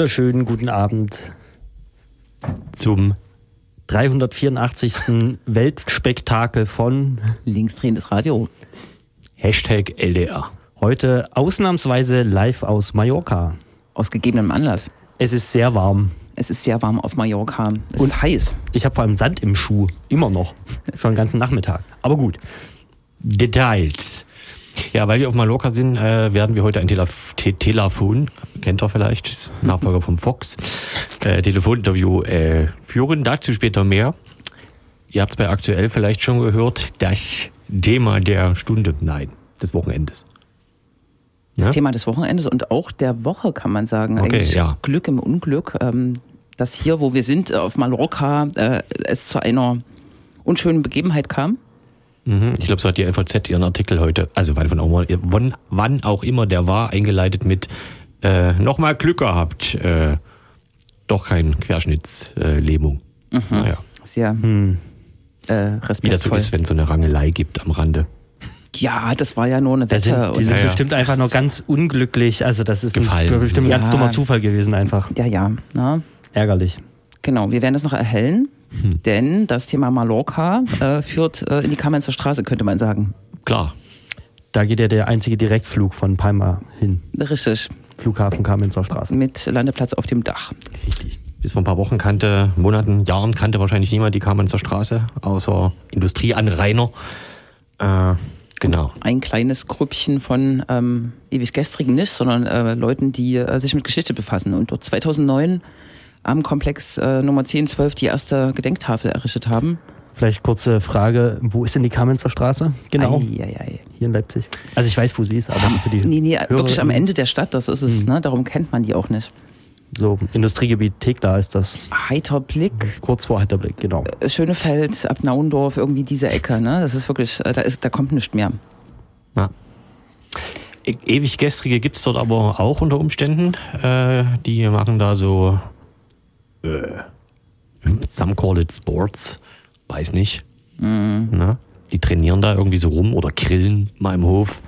wunderschönen guten Abend zum 384. Weltspektakel von Linksdrehendes Radio. Hashtag LDR. Heute ausnahmsweise live aus Mallorca. Aus gegebenem Anlass. Es ist sehr warm. Es ist sehr warm auf Mallorca. Es Und- ist heiß. Ich habe vor allem Sand im Schuh. Immer noch. Schon den ganzen Nachmittag. Aber gut. Details. Ja, weil wir auf Mallorca sind, äh, werden wir heute ein Telef Te Telefon, kennt ihr vielleicht, Nachfolger vom Fox, äh, Telefoninterview äh, führen. Dazu später mehr. Ihr habt es bei aktuell vielleicht schon gehört, das Thema der Stunde, nein, des Wochenendes. Das Ja? Thema des Wochenendes und auch der Woche, kann man sagen. Okay, Eigentlich ja. Glück im Unglück. Ähm, dass hier, wo wir sind, auf Mallorca, äh, es zu einer unschönen Begebenheit kam. Mhm. Ich glaube, so hat die FAZ ihren Artikel heute, also wann, wann, auch, mal, wann, wann auch immer der war, eingeleitet mit äh, nochmal Glück gehabt. Äh, doch kein Querschnittslähmung. Äh, Lähmung. Naja, Sehr Hm. äh, wie das so respektvoll. ist, wenn es so eine Rangelei gibt am Rande. Ja, das war ja nur eine Da Wette. sind, die sind Ja, ja. bestimmt einfach nur ganz unglücklich. Also das ist Gefallen. ein bestimmt ein ganz Ja. dummer Zufall gewesen einfach. ja, ja. Na, Ärgerlich. Genau, wir werden das noch erhellen, Hm. denn das Thema Mallorca äh, führt äh, in die Kamenzer Straße, könnte man sagen. Klar. Da geht ja der einzige Direktflug von Palma hin. Richtig, Flughafen Kamenzer Straße. mit Landeplatz auf dem Dach. Richtig. Bis vor ein paar Wochen kannte, Monaten, Jahren kannte wahrscheinlich niemand die Kamenzer Straße, außer Industrieanrainer. Äh, genau. Ein kleines Grüppchen von ähm, ewig gestrigen nicht, sondern äh, Leuten, die äh, sich mit Geschichte befassen und dort 2009 am Komplex äh, Nummer 1012 die erste Gedenktafel errichtet haben. Vielleicht kurze Frage, wo ist denn die Kamenzer Straße? Genau. Ei, ei, ei. Hier in Leipzig. Also ich weiß, wo sie ist, aber so für die Nee, nee, wirklich am Ende der Stadt, das ist es, Hm. ne? darum kennt man die auch nicht. So, Industriegebiet Tegla ist das. Heiter Blick, Kurz vor Heiterblick, genau. Schönefeld, ab Naundorf, irgendwie diese Ecke, ne? Das ist wirklich, äh, da, ist, da kommt nichts mehr. Ja. E ewig gestrige gibt's dort aber auch unter Umständen. Äh, die machen da so, äh, some call it sports, weiß nicht. Ne? Die trainieren da irgendwie so rum oder grillen mal im Hof.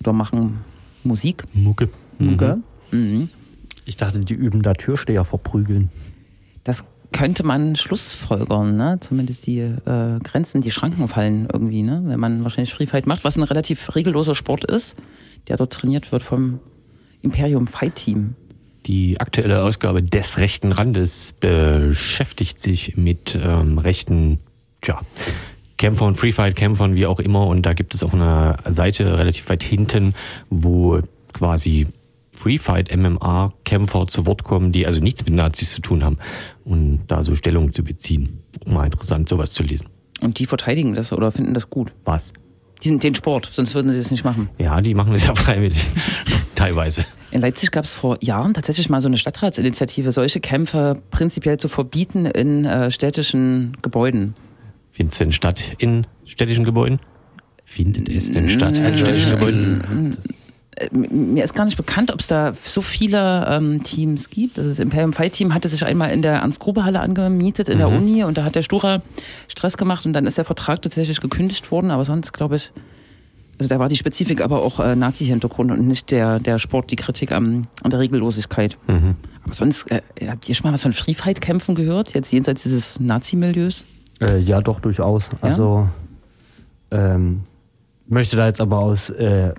Oder machen Musik. Mucke. Mucke. Mhm. Ich dachte, die üben da Türsteher verprügeln. Das könnte man schlussfolgern, ne? Zumindest die äh, Grenzen, die Schranken fallen irgendwie, ne? Wenn man wahrscheinlich Free Fight macht, was ein relativ regelloser Sport ist, der dort trainiert wird vom Imperium Fight Team. Die aktuelle Ausgabe des rechten Randes beschäftigt sich mit ähm, rechten tja, Kämpfern, Freefight-Kämpfern, wie auch immer. Und da gibt es auf einer Seite relativ weit hinten, wo quasi Freefight-MMA-Kämpfer zu Wort kommen, die also nichts mit Nazis zu tun haben. Und da so Stellung zu beziehen. Auch mal interessant, sowas zu lesen. Und die verteidigen das oder finden das gut. Was? Die sind den Sport, sonst würden sie es nicht machen. Ja, die machen es ja freiwillig. Teilweise. In Leipzig gab es vor Jahren tatsächlich mal so eine Stadtratsinitiative, solche Kämpfe prinzipiell zu verbieten in äh, städtischen Gebäuden. Findet es denn statt in städtischen Gebäuden? Findet es denn statt in städtischen Gebäuden? Äh, Mir ist gar nicht bekannt, ob es da so viele ähm, Teams gibt. Also das Imperium Fight Team hatte sich einmal in der Ernst-Grube-Halle angemietet in der Mhm. Uni und da hat der Stura Stress gemacht und dann ist der Vertrag tatsächlich gekündigt worden, aber sonst glaube ich, also da war die Spezifik aber auch äh, Nazi-Hintergrund und nicht der, der Sport, die Kritik am, an der Regellosigkeit. Mhm. Aber sonst, äh, habt ihr schon mal was von Free Fight-Kämpfen gehört, jetzt jenseits dieses Nazi-Milieus? Äh, ja, doch, durchaus. Also, ähm, möchte da jetzt aber aus äh,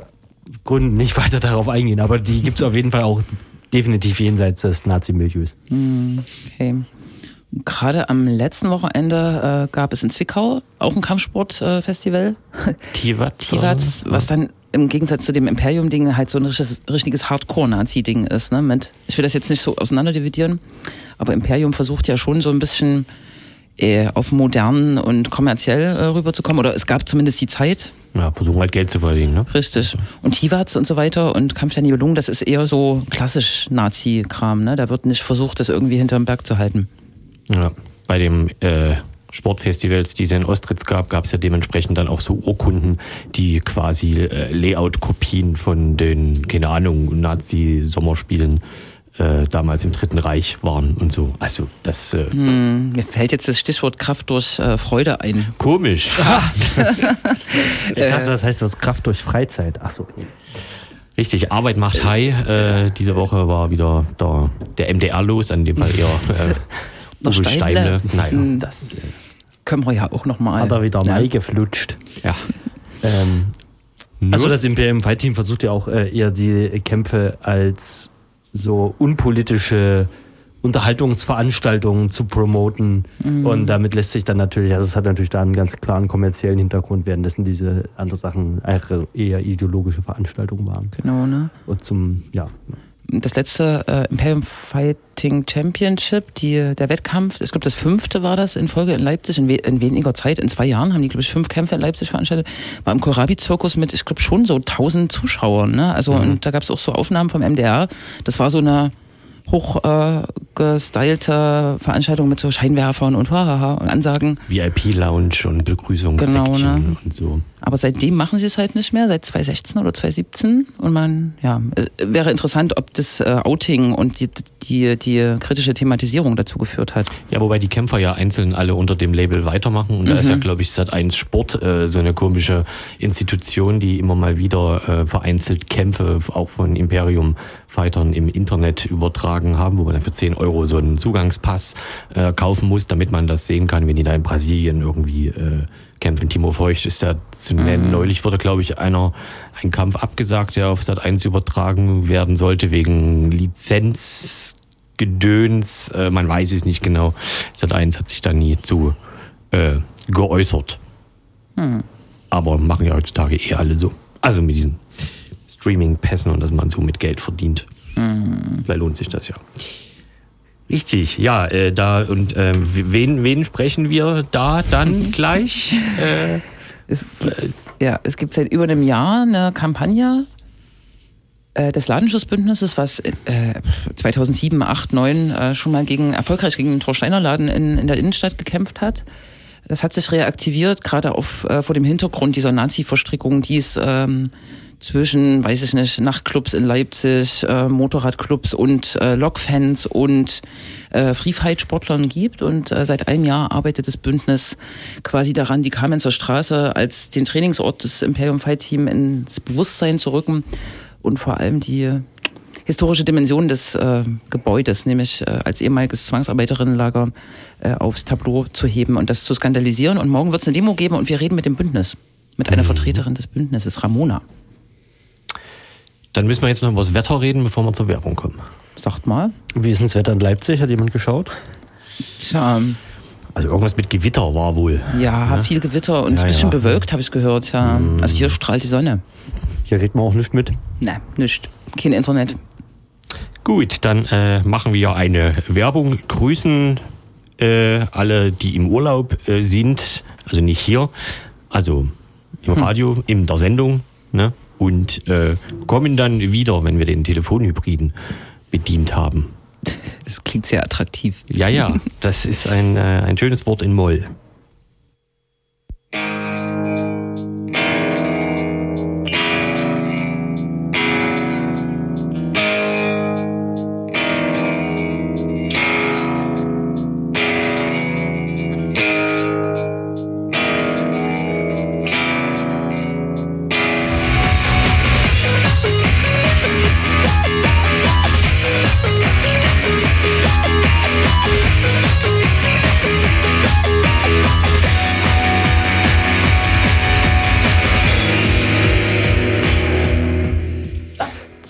Gründen nicht weiter darauf eingehen, aber die gibt es auf jeden Fall auch definitiv jenseits des Nazi-Milieus. Hm, okay. Gerade am letzten Wochenende äh, gab es in Zwickau auch ein Kampfsportfestival. Tivatz. Tivaz, was dann im Gegensatz zu dem Imperium-Ding halt so ein richtiges, richtiges Hardcore-Nazi-Ding ist. Ne? Mit, ich will das jetzt nicht so auseinanderdividieren, aber Imperium versucht ja schon so ein bisschen äh, auf modern und kommerziell äh, rüberzukommen. Oder es gab zumindest die Zeit, Ja, versuchen halt Geld zu verdienen, ne? richtig. Und Tivaz und so weiter und Kampf der Nibelungen, das ist eher so klassisch Nazi-Kram. Ne? Da wird nicht versucht, das irgendwie hinterm Berg zu halten. Ja. Bei dem äh, Sportfestivals, die es in Ostritz gab, gab es ja dementsprechend dann auch so Urkunden, die quasi äh, Layout-Kopien von den, keine Ahnung, Nazi-Sommerspielen äh, damals im Dritten Reich waren und so. Also das äh, Hm, mir fällt jetzt das Stichwort Kraft durch äh, Freude ein. komisch. Ich dachte, das heißt das Kraft durch Freizeit. Ach so. Richtig, Arbeit macht High. Äh, diese Woche war wieder der, der MDR los, an dem Fall eher äh, Uwe Steimle. Naja, Hm. das. Äh, Können wir ja auch nochmal. Hat er wieder ja. Mai geflutscht. ja. Ähm, also das Imperium Fight Team versucht ja auch äh, eher die Kämpfe als so unpolitische Unterhaltungsveranstaltungen zu promoten. Und damit lässt sich dann natürlich, also es hat natürlich da einen ganz klaren kommerziellen Hintergrund, währenddessen diese andere Sachen eher ideologische Veranstaltungen waren. Genau, ne? Und zum, ja, Das letzte äh, Imperium Fighting Championship, die, der Wettkampf, ich glaube, das fünfte war das in Folge in Leipzig, in, we in weniger Zeit, in zwei Jahren haben die, glaube ich, fünf Kämpfe in Leipzig veranstaltet, war im Kohlrabi-Zirkus mit, ich glaube, schon so tausend Zuschauern. Ne? Also, und da gab es auch so Aufnahmen vom MDR. Das war so eine hoch äh, gestylte Veranstaltung mit so Scheinwerfern und hahaha und Ansagen. VIP-Lounge und Begrüßungssection Genau, ne? und so. Aber seitdem machen sie es halt nicht mehr, seit 2016 oder 2017. Und man, ja, äh, wäre interessant, ob das äh, Outing und die, die, die kritische Thematisierung dazu geführt hat. Ja, wobei die Kämpfer ja einzeln alle unter dem Label weitermachen. Und da ist ja, glaube ich, seit 1 Sport äh, so eine komische Institution, die immer mal wieder äh, vereinzelt Kämpfe auch von Imperium-Fightern im Internet übertragen haben, wo man dann für 10 Euro so einen Zugangspass äh, kaufen muss, damit man das sehen kann, wenn die da in Brasilien irgendwie äh, kämpfen. Timo Feucht ist da zu nennen. Neulich wurde, glaube ich, einer ein Kampf abgesagt, der auf Sat 1 übertragen werden sollte, wegen Lizenzgedöns. Äh, man weiß es nicht genau. Sat 1 hat sich da nie zu äh, geäußert. Aber machen ja heutzutage eh alle so. Also mit diesen Streaming-Pässen und dass man so mit Geld verdient. Vielleicht lohnt sich das ja. Richtig, ja, äh, da und ähm, wen, wen sprechen wir da dann gleich? Äh, Es, ja, es gibt seit über einem Jahr eine Kampagne äh, des Ladenschutzbündnisses, was äh, 2007, 8, 9 äh, schon mal gegen, erfolgreich gegen den Torsteiner Laden in, in der Innenstadt gekämpft hat. Das hat sich reaktiviert, gerade auf, äh, vor dem Hintergrund dieser Nazi-Verstrickung, die es ähm, zwischen, weiß ich nicht, Nachtclubs in Leipzig, äh, Motorradclubs und äh, Lokfans und äh, Free Fight Sportlern gibt. Und äh, seit einem Jahr arbeitet das Bündnis quasi daran, die Kamenzer Straße als den Trainingsort des Imperium Fight Team ins Bewusstsein zu rücken und vor allem die historische Dimension des äh, Gebäudes, nämlich äh, als ehemaliges Zwangsarbeiterinnenlager, äh, aufs Tableau zu heben und das zu skandalisieren. Und morgen wird es eine Demo geben und wir reden mit dem Bündnis, mit einer Vertreterin des Bündnisses, Ramona. Dann müssen wir jetzt noch über das Wetter reden, bevor wir zur Werbung kommen. Sagt mal. Wie ist denn das Wetter in Leipzig? Hat jemand geschaut? Tja, Also irgendwas mit Gewitter war wohl. ja, viel Gewitter und Ja, ein bisschen ja. bewölkt, habe ich gehört. Ja. Also hier strahlt die Sonne. Hier redet man auch nicht mit. Ne, nicht. Kein Internet. Gut, dann äh, machen wir eine Werbung. Grüßen äh, alle, die im Urlaub äh, sind, also nicht hier, also im Radio, in der Sendung, ne? Und äh, kommen dann wieder, wenn wir den Telefonhybriden bedient haben. Das klingt sehr attraktiv. Ja, ja, das ist ein, äh, ein schönes Wort in Moll.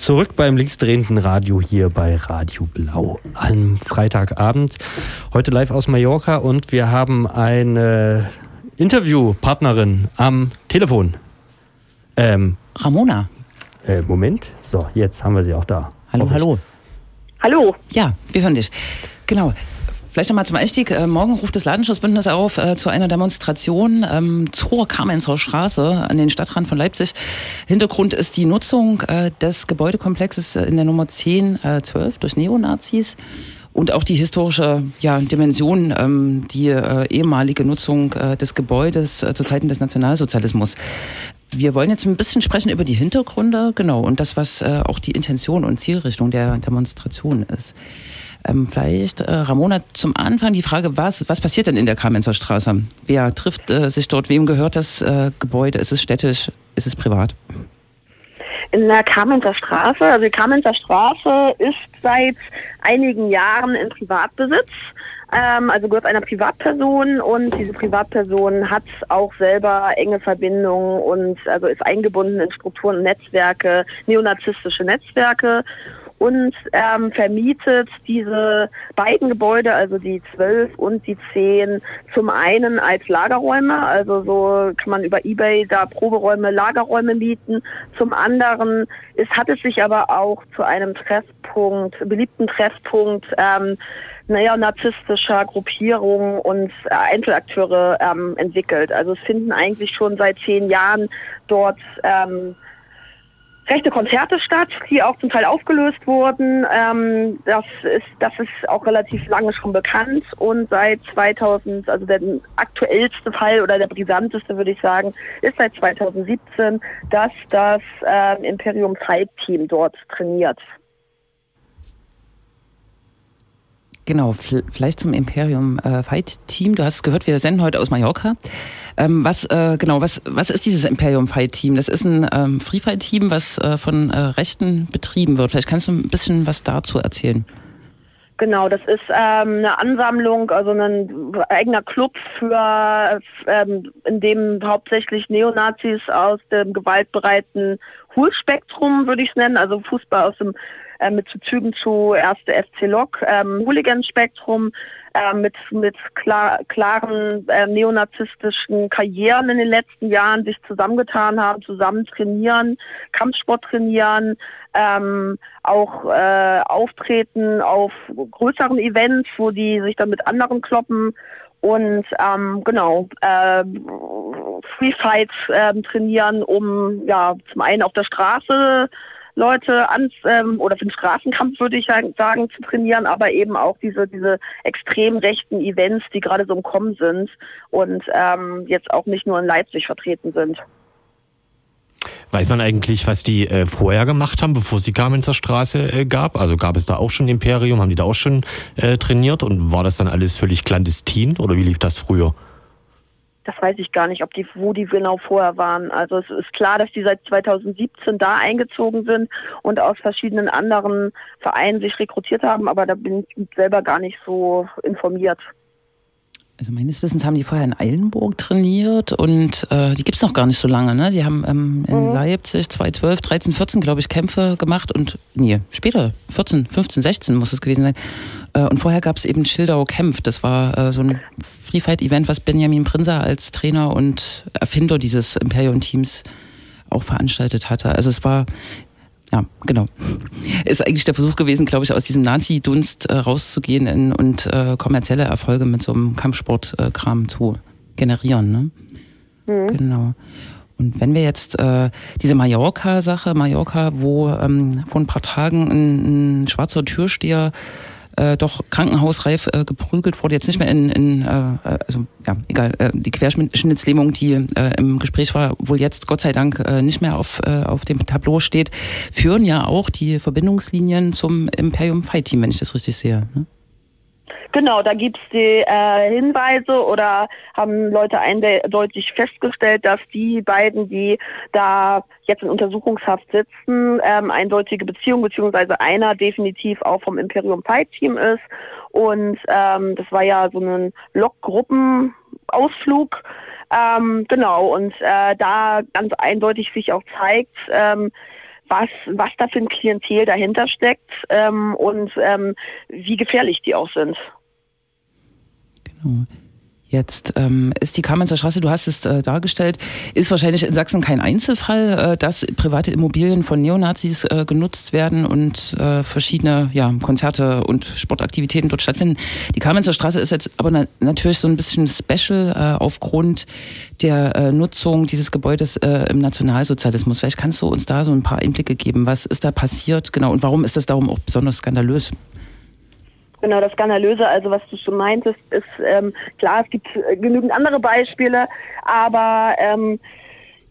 Zurück beim linksdrehenden Radio hier bei Radio Blau am Freitagabend. Heute live aus Mallorca und wir haben eine Interviewpartnerin am Telefon. Ähm, Ramona. äh, Moment. So, jetzt haben wir sie auch da. Hallo, hallo. Hallo. Ja, wir hören dich. Genau. Vielleicht nochmal zum Einstieg. Äh, morgen ruft das Ladenschutzbündnis auf äh, zu einer Demonstration ähm, zur Kamenzer Straße an den Stadtrand von Leipzig. Hintergrund ist die Nutzung äh, des Gebäudekomplexes in der Nummer 10, äh, 12 durch Neonazis. Und auch die historische ja, Dimension, ähm, die äh, ehemalige Nutzung äh, des Gebäudes äh, zu Zeiten des Nationalsozialismus. Wir wollen jetzt ein bisschen sprechen über die Hintergründe, genau, und das, was äh, auch die Intention und Zielrichtung der Demonstration ist. Ähm, vielleicht, äh, Ramona, zum Anfang die Frage, was, was passiert denn in der Kamenzer Straße? Wer trifft äh, sich dort? Wem gehört das äh, Gebäude? Ist es städtisch? Ist es privat? In der Kamenzer Straße. Also die Kamenzer Straße ist seit einigen Jahren in Privatbesitz. Ähm, also gehört einer Privatperson und diese Privatperson hat auch selber enge Verbindungen und also ist eingebunden in Strukturen und Netzwerke, neonazistische Netzwerke und ähm, vermietet diese beiden Gebäude, also die 12 und die 10, zum einen als Lagerräume, also so kann man über Ebay da Proberäume, Lagerräume mieten. Zum anderen ist, hat es sich aber auch zu einem Treffpunkt, beliebten Treffpunkt, ähm, naja, narzisstischer Gruppierungen und äh, Einzelakteure ähm, entwickelt. Also es finden eigentlich schon seit zehn Jahren dort ähm, rechte Konzerte statt, die auch zum Teil aufgelöst wurden. Ähm, das ist das ist auch relativ lange schon bekannt und seit 2000, also der aktuellste Fall oder der brisanteste würde ich sagen, ist seit 2017, dass das äh, Imperium Fight Team dort trainiert. Genau, vielleicht zum Imperium äh, Fight Team. Du hast gehört, wir senden heute aus Mallorca. Ähm, was äh, genau, was was ist dieses Imperium Fight Team? Das ist ein ähm, Free Fight Team, was äh, von äh, Rechten betrieben wird. Vielleicht kannst du ein bisschen was dazu erzählen. Genau, das ist ähm, eine Ansammlung, also ein eigener Club für, ähm, in dem hauptsächlich Neonazis aus dem gewaltbereiten Hohlspektrum, würde ich es nennen, also Fußball aus dem äh, mit Zügen zu erste FC Lok, ähm, Hooligan-Spektrum, äh, mit, mit klar, klaren äh, neonazistischen Karrieren in den letzten Jahren sich zusammengetan haben, zusammen trainieren, Kampfsport trainieren, ähm, auch äh, auftreten auf größeren Events, wo die sich dann mit anderen kloppen und ähm, genau äh, Free Fights äh, trainieren, um ja zum einen auf der Straße Leute ans ähm, oder für den Straßenkampf würde ich sagen zu trainieren, aber eben auch diese diese extrem rechten Events, die gerade so im Kommen sind und ähm, jetzt auch nicht nur in Leipzig vertreten sind. Weiß man eigentlich, was die äh, vorher gemacht haben, bevor es die Kamenzer Straße äh, gab? Also gab es da auch schon Imperium, haben die da auch schon äh, trainiert und war das dann alles völlig clandestin oder wie lief das früher? Das weiß ich gar nicht, ob die, wo die genau vorher waren. Also es ist klar, dass die seit 2017 da eingezogen sind und aus verschiedenen anderen Vereinen sich rekrutiert haben, aber da bin ich selber gar nicht so informiert. Also meines Wissens haben die vorher in Eilenburg trainiert und äh, die es noch gar nicht so lange. Ne? Die haben ähm, in mhm. Leipzig 2012, 13, 14, glaube ich, Kämpfe gemacht und nee, später, 14, 15, 16 muss es gewesen sein. Äh, und vorher gab es eben Schildau Kämpf. Das war äh, so ein Free Fight Event, was Benjamin Prinzer als Trainer und Erfinder dieses Imperium-Teams auch veranstaltet hatte. Also es war ja, genau. Ist eigentlich der Versuch gewesen, glaube ich, aus diesem Nazi-Dunst äh, rauszugehen in, und äh, kommerzielle Erfolge mit so einem Kampfsportkram äh, zu generieren. Ne? Mhm. Genau. Und wenn wir jetzt äh, diese Mallorca-Sache, Mallorca, wo ähm, vor ein paar Tagen ein, ein schwarzer Türsteher äh, doch krankenhausreif äh, geprügelt wurde, jetzt nicht mehr in, in äh, also ja, egal, äh, die Querschnittslähmung, die äh, im Gespräch war, wohl jetzt Gott sei Dank äh, nicht mehr auf, äh, auf dem Tableau steht, führen ja auch die Verbindungslinien zum Imperium Fight Team, wenn ich das richtig sehe. Ne? Genau, da gibt es die äh, Hinweise oder haben Leute eindeutig festgestellt, dass die beiden, die da jetzt in Untersuchungshaft sitzen, ähm, eindeutige Beziehung, beziehungsweise einer definitiv auch vom Imperium Fight Team ist. Und ähm, das war ja so ein Lokgruppenausflug. Ähm, genau, und äh, da ganz eindeutig sich auch zeigt, ähm, was, was da für ein Klientel dahinter steckt ähm, und ähm, wie gefährlich die auch sind. Genau. Jetzt ähm, ist die Kamenzer Straße, du hast es äh, dargestellt, ist wahrscheinlich in Sachsen kein Einzelfall, äh, dass private Immobilien von Neonazis äh, genutzt werden und äh, verschiedene ja, Konzerte und Sportaktivitäten dort stattfinden. Die Kamenzer Straße ist jetzt aber na natürlich so ein bisschen special äh, aufgrund der äh, Nutzung dieses Gebäudes im Nationalsozialismus. Vielleicht kannst du uns da so ein paar Einblicke geben. Was ist da passiert genau und warum ist das darum auch besonders skandalös? Genau, das Skandalöse, also was du schon meintest, ist ähm, klar, es gibt äh, genügend andere Beispiele, aber ähm,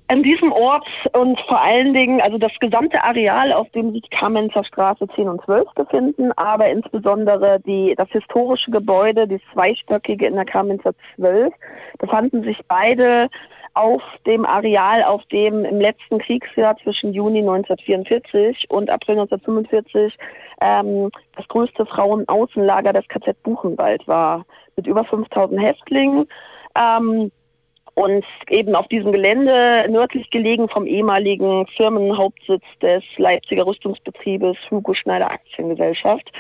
an diesem Ort und vor allen Dingen, also das gesamte Areal, auf dem sich Kamenzer Straße 10 und 12 befinden, aber insbesondere die, das historische Gebäude, die zweistöckige in der Kamenzer 12, befanden sich beide auf dem Areal, auf dem im letzten Kriegsjahr zwischen Juni 1944 und April 1945 ähm, das größte Frauenaußenlager des KZ Buchenwald war, mit über 5000 Häftlingen. Ähm, und eben auf diesem Gelände, nördlich gelegen vom ehemaligen Firmenhauptsitz des Leipziger Rüstungsbetriebes Hugo Schneider Aktiengesellschaft,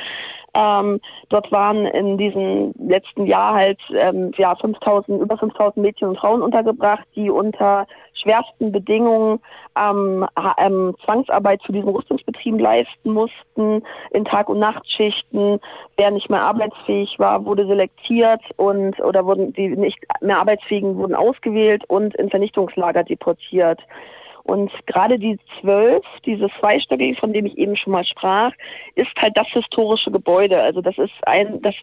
ähm, dort waren in diesem letzten Jahr halt ähm, ja 5000 über 5000 Mädchen und Frauen untergebracht, die unter schwersten Bedingungen ähm, ähm, Zwangsarbeit zu diesen Rüstungsbetrieben leisten mussten, in Tag- und Nachtschichten. Wer nicht mehr arbeitsfähig war, wurde selektiert und oder wurden die nicht mehr arbeitsfähigen wurden ausgewählt und in Vernichtungslager deportiert. Und gerade die zwölf, dieses zweistöckige, von dem ich eben schon mal sprach, ist halt das historische Gebäude. Also das ist ein, das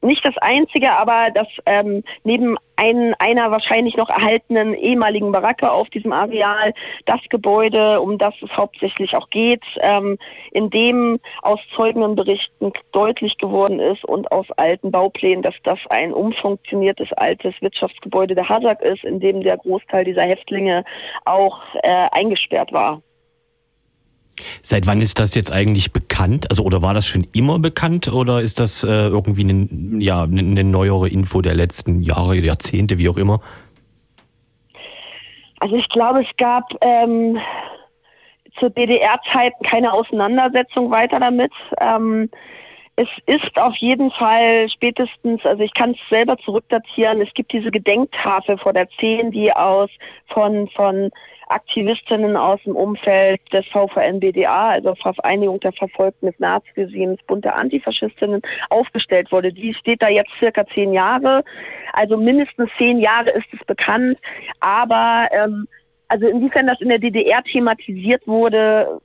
nicht das einzige, aber das ähm, neben ein, einer wahrscheinlich noch erhaltenen ehemaligen Baracke auf diesem Areal das Gebäude, um das es hauptsächlich auch geht, ähm, in dem aus Zeugenberichten deutlich geworden ist und aus alten Bauplänen, dass das ein umfunktioniertes altes Wirtschaftsgebäude der Hasag ist, in dem der Großteil dieser Häftlinge auch äh, eingesperrt war. Seit wann ist das jetzt eigentlich bekannt? Also oder war das schon immer bekannt oder ist das äh, irgendwie eine, ja, eine neuere Info der letzten Jahre, Jahrzehnte, wie auch immer? Also ich glaube, es gab ähm, zu DDR-Zeiten keine Auseinandersetzung weiter damit. Ähm, es ist auf jeden Fall spätestens, also ich kann es selber zurückdatieren, es gibt diese Gedenktafel vor der 10, die aus von, von Aktivistinnen aus dem Umfeld des VVN-BDA, also Vereinigung der Verfolgten des Naziregimes, Bund der Antifaschistinnen, aufgestellt wurde. Die steht da jetzt circa zehn Jahre. Also mindestens zehn Jahre ist es bekannt. Aber ähm, also inwiefern das in der DDR thematisiert wurde,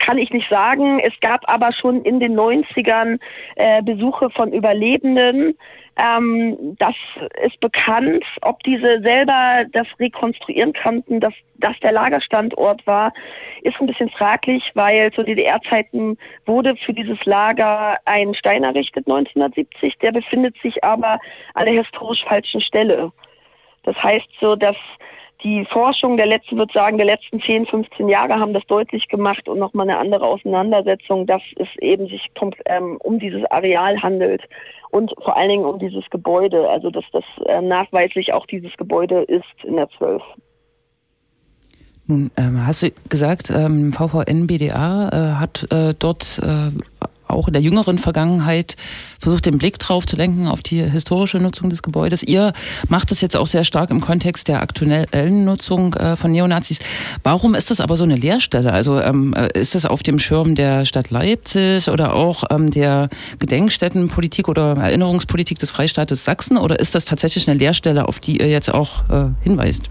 kann ich nicht sagen. Es gab aber schon in den 90ern äh, Besuche von Überlebenden. Ähm, das ist bekannt. Ob diese selber das rekonstruieren konnten, dass das der Lagerstandort war, ist ein bisschen fraglich, weil zu DDR-Zeiten wurde für dieses Lager ein Stein errichtet 1970. Der befindet sich aber an der historisch falschen Stelle. Das heißt so, dass die Forschung der letzten, würde sagen, der letzten 10, 15 Jahre haben das deutlich gemacht und nochmal eine andere Auseinandersetzung, dass es eben sich ähm, um dieses Areal handelt und vor allen Dingen um dieses Gebäude, also dass das äh, nachweislich auch dieses Gebäude ist in der 12. Nun ähm, hast du gesagt, ähm, VVN BDA äh, hat äh, dort äh, auch in der jüngeren Vergangenheit versucht, den Blick drauf zu lenken auf die historische Nutzung des Gebäudes. Ihr macht das jetzt auch sehr stark im Kontext der aktuellen Nutzung äh, von Neonazis. Warum ist das aber so eine Leerstelle? Also ähm, äh, ist das auf dem Schirm der Stadt Leipzig oder auch ähm, der Gedenkstättenpolitik oder Erinnerungspolitik des Freistaates Sachsen oder ist das tatsächlich eine Leerstelle, auf die ihr jetzt auch äh, hinweist?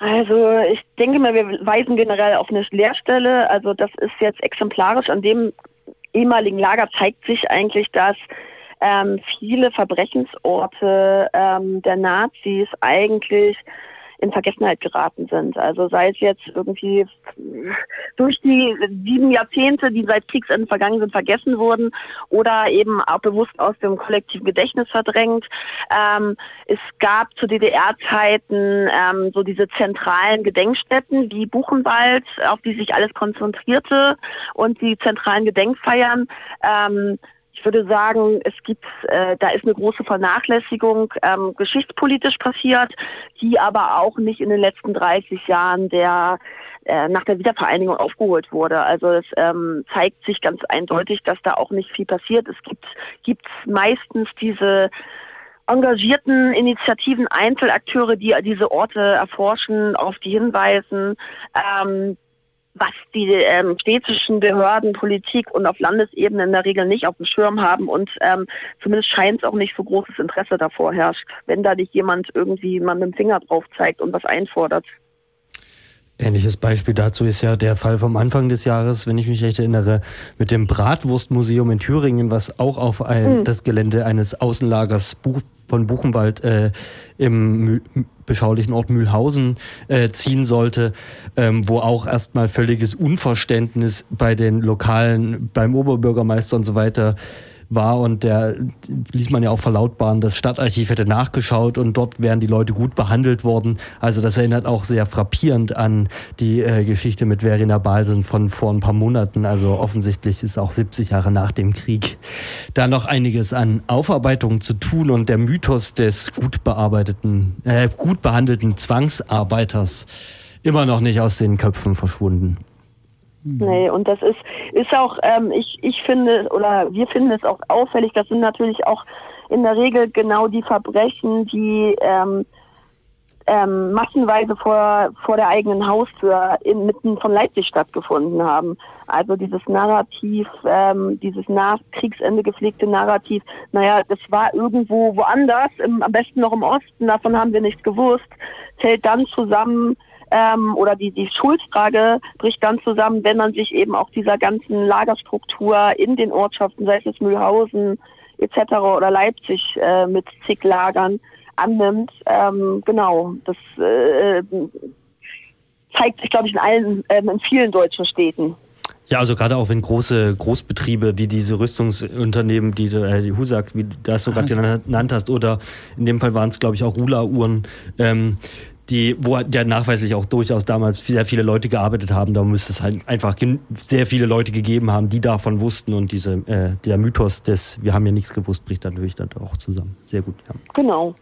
Also ich denke mal, wir weisen generell auf eine Leerstelle. Also das ist jetzt exemplarisch. An dem ehemaligen Lager zeigt sich eigentlich, dass ähm, viele Verbrechensorte ähm, der Nazis eigentlich in Vergessenheit geraten sind. Also sei es jetzt irgendwie durch die sieben Jahrzehnte, die seit Kriegsende vergangen sind, vergessen wurden oder eben auch bewusst aus dem kollektiven Gedächtnis verdrängt. Ähm, es gab zu DDR-Zeiten ähm, so diese zentralen Gedenkstätten wie Buchenwald, auf die sich alles konzentrierte und die zentralen Gedenkfeiern. Ähm, ich würde sagen, es gibt, äh, da ist eine große Vernachlässigung ähm, geschichtspolitisch passiert, die aber auch nicht in den letzten 30 Jahren der äh, nach der Wiedervereinigung aufgeholt wurde. Also es ähm, zeigt sich ganz eindeutig, dass da auch nicht viel passiert. Es gibt, gibt meistens diese engagierten Initiativen, Einzelakteure, die diese Orte erforschen, auf die hinweisen. Ähm, was die ähm, städtischen Behörden, Politik und auf Landesebene in der Regel nicht auf dem Schirm haben und ähm, zumindest scheint es auch nicht so großes Interesse davor herrscht, wenn da nicht jemand irgendwie mal mit dem Finger drauf zeigt und was einfordert. Ähnliches Beispiel dazu ist ja der Fall vom Anfang des Jahres, wenn ich mich recht erinnere, mit dem Bratwurstmuseum in Thüringen, was auch auf ein, hm. das Gelände eines Außenlagers von Buchenwald äh, im beschaulichen Ort Mühlhausen äh, ziehen sollte, ähm, wo auch erstmal völliges Unverständnis bei den Lokalen, beim Oberbürgermeister und so weiter war und der ließ man ja auch verlautbaren, das Stadtarchiv hätte nachgeschaut und dort wären die Leute gut behandelt worden. Also das erinnert auch sehr frappierend an die äh, Geschichte mit Verena Balsen von vor ein paar Monaten. Also offensichtlich ist auch 70 Jahre nach dem Krieg da noch einiges an Aufarbeitung zu tun und der Mythos des gut bearbeiteten, äh, gut behandelten Zwangsarbeiters immer noch nicht aus den Köpfen verschwunden. Mhm. Nee, und das ist, ist auch, ähm, ich, ich finde, oder wir finden es auch auffällig, das sind natürlich auch in der Regel genau die Verbrechen, die ähm, ähm, massenweise vor, vor der eigenen Haustür inmitten von Leipzig stattgefunden haben. Also dieses Narrativ, ähm, dieses nach Kriegsende gepflegte Narrativ, naja, das war irgendwo woanders, im, am besten noch im Osten, davon haben wir nichts gewusst, fällt dann zusammen ähm, oder die, die Schuldfrage bricht dann zusammen, wenn man sich eben auch dieser ganzen Lagerstruktur in den Ortschaften, sei es Mühlhausen etc. oder Leipzig äh, mit zig Lagern annimmt. Ähm, genau, das äh, zeigt sich, glaube ich, in allen, äh, in vielen deutschen Städten. Ja, also gerade auch wenn große Großbetriebe wie diese Rüstungsunternehmen, die, äh, die Husak, wie du das so gerade genannt hast, oder in dem Fall waren es, glaube ich, auch Rula-Uhren, ähm, die, wo ja nachweislich auch durchaus damals sehr viele Leute gearbeitet haben. Da müsste es halt einfach sehr viele Leute gegeben haben, die davon wussten und diese, äh, der Mythos des Wir haben ja nichts gewusst, bricht dann natürlich dann auch zusammen. Sehr gut, ja. Genau.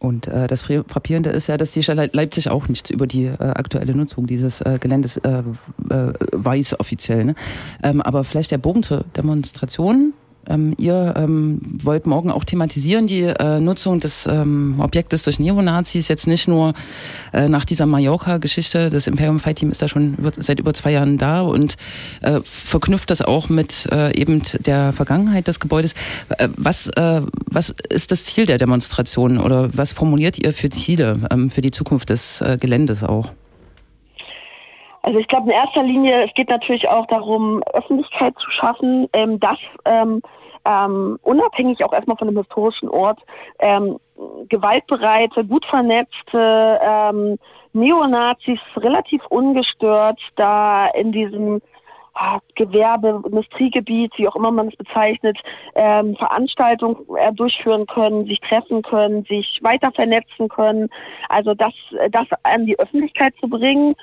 Und äh, das Frappierende ist ja, dass die Stadt Leipzig auch nichts über die äh, aktuelle Nutzung dieses äh, Geländes äh, äh, weiß offiziell. Ne? Ähm, aber vielleicht der Bogen zur Demonstration ähm, ihr ähm, wollt morgen auch thematisieren die äh, Nutzung des ähm, Objektes durch Neonazis, jetzt nicht nur äh, nach dieser Mallorca-Geschichte. Das Imperium Fight Team ist da schon über, seit über zwei Jahren da und äh, verknüpft das auch mit äh, eben der Vergangenheit des Gebäudes. Äh, was, äh, was ist das Ziel der Demonstration oder was formuliert ihr für Ziele ähm, für die Zukunft des Geländes auch? Also ich glaube in erster Linie, es geht natürlich auch darum, Öffentlichkeit zu schaffen, ähm, dass ähm, ähm, unabhängig auch erstmal von dem historischen Ort ähm, gewaltbereite, gut vernetzte ähm, Neonazis relativ ungestört da in diesem ah, Gewerbe, Industriegebiet, wie auch immer man es bezeichnet, ähm, Veranstaltungen äh, durchführen können, sich treffen können, sich weiter vernetzen können. Also das, das an die Öffentlichkeit zu bringen,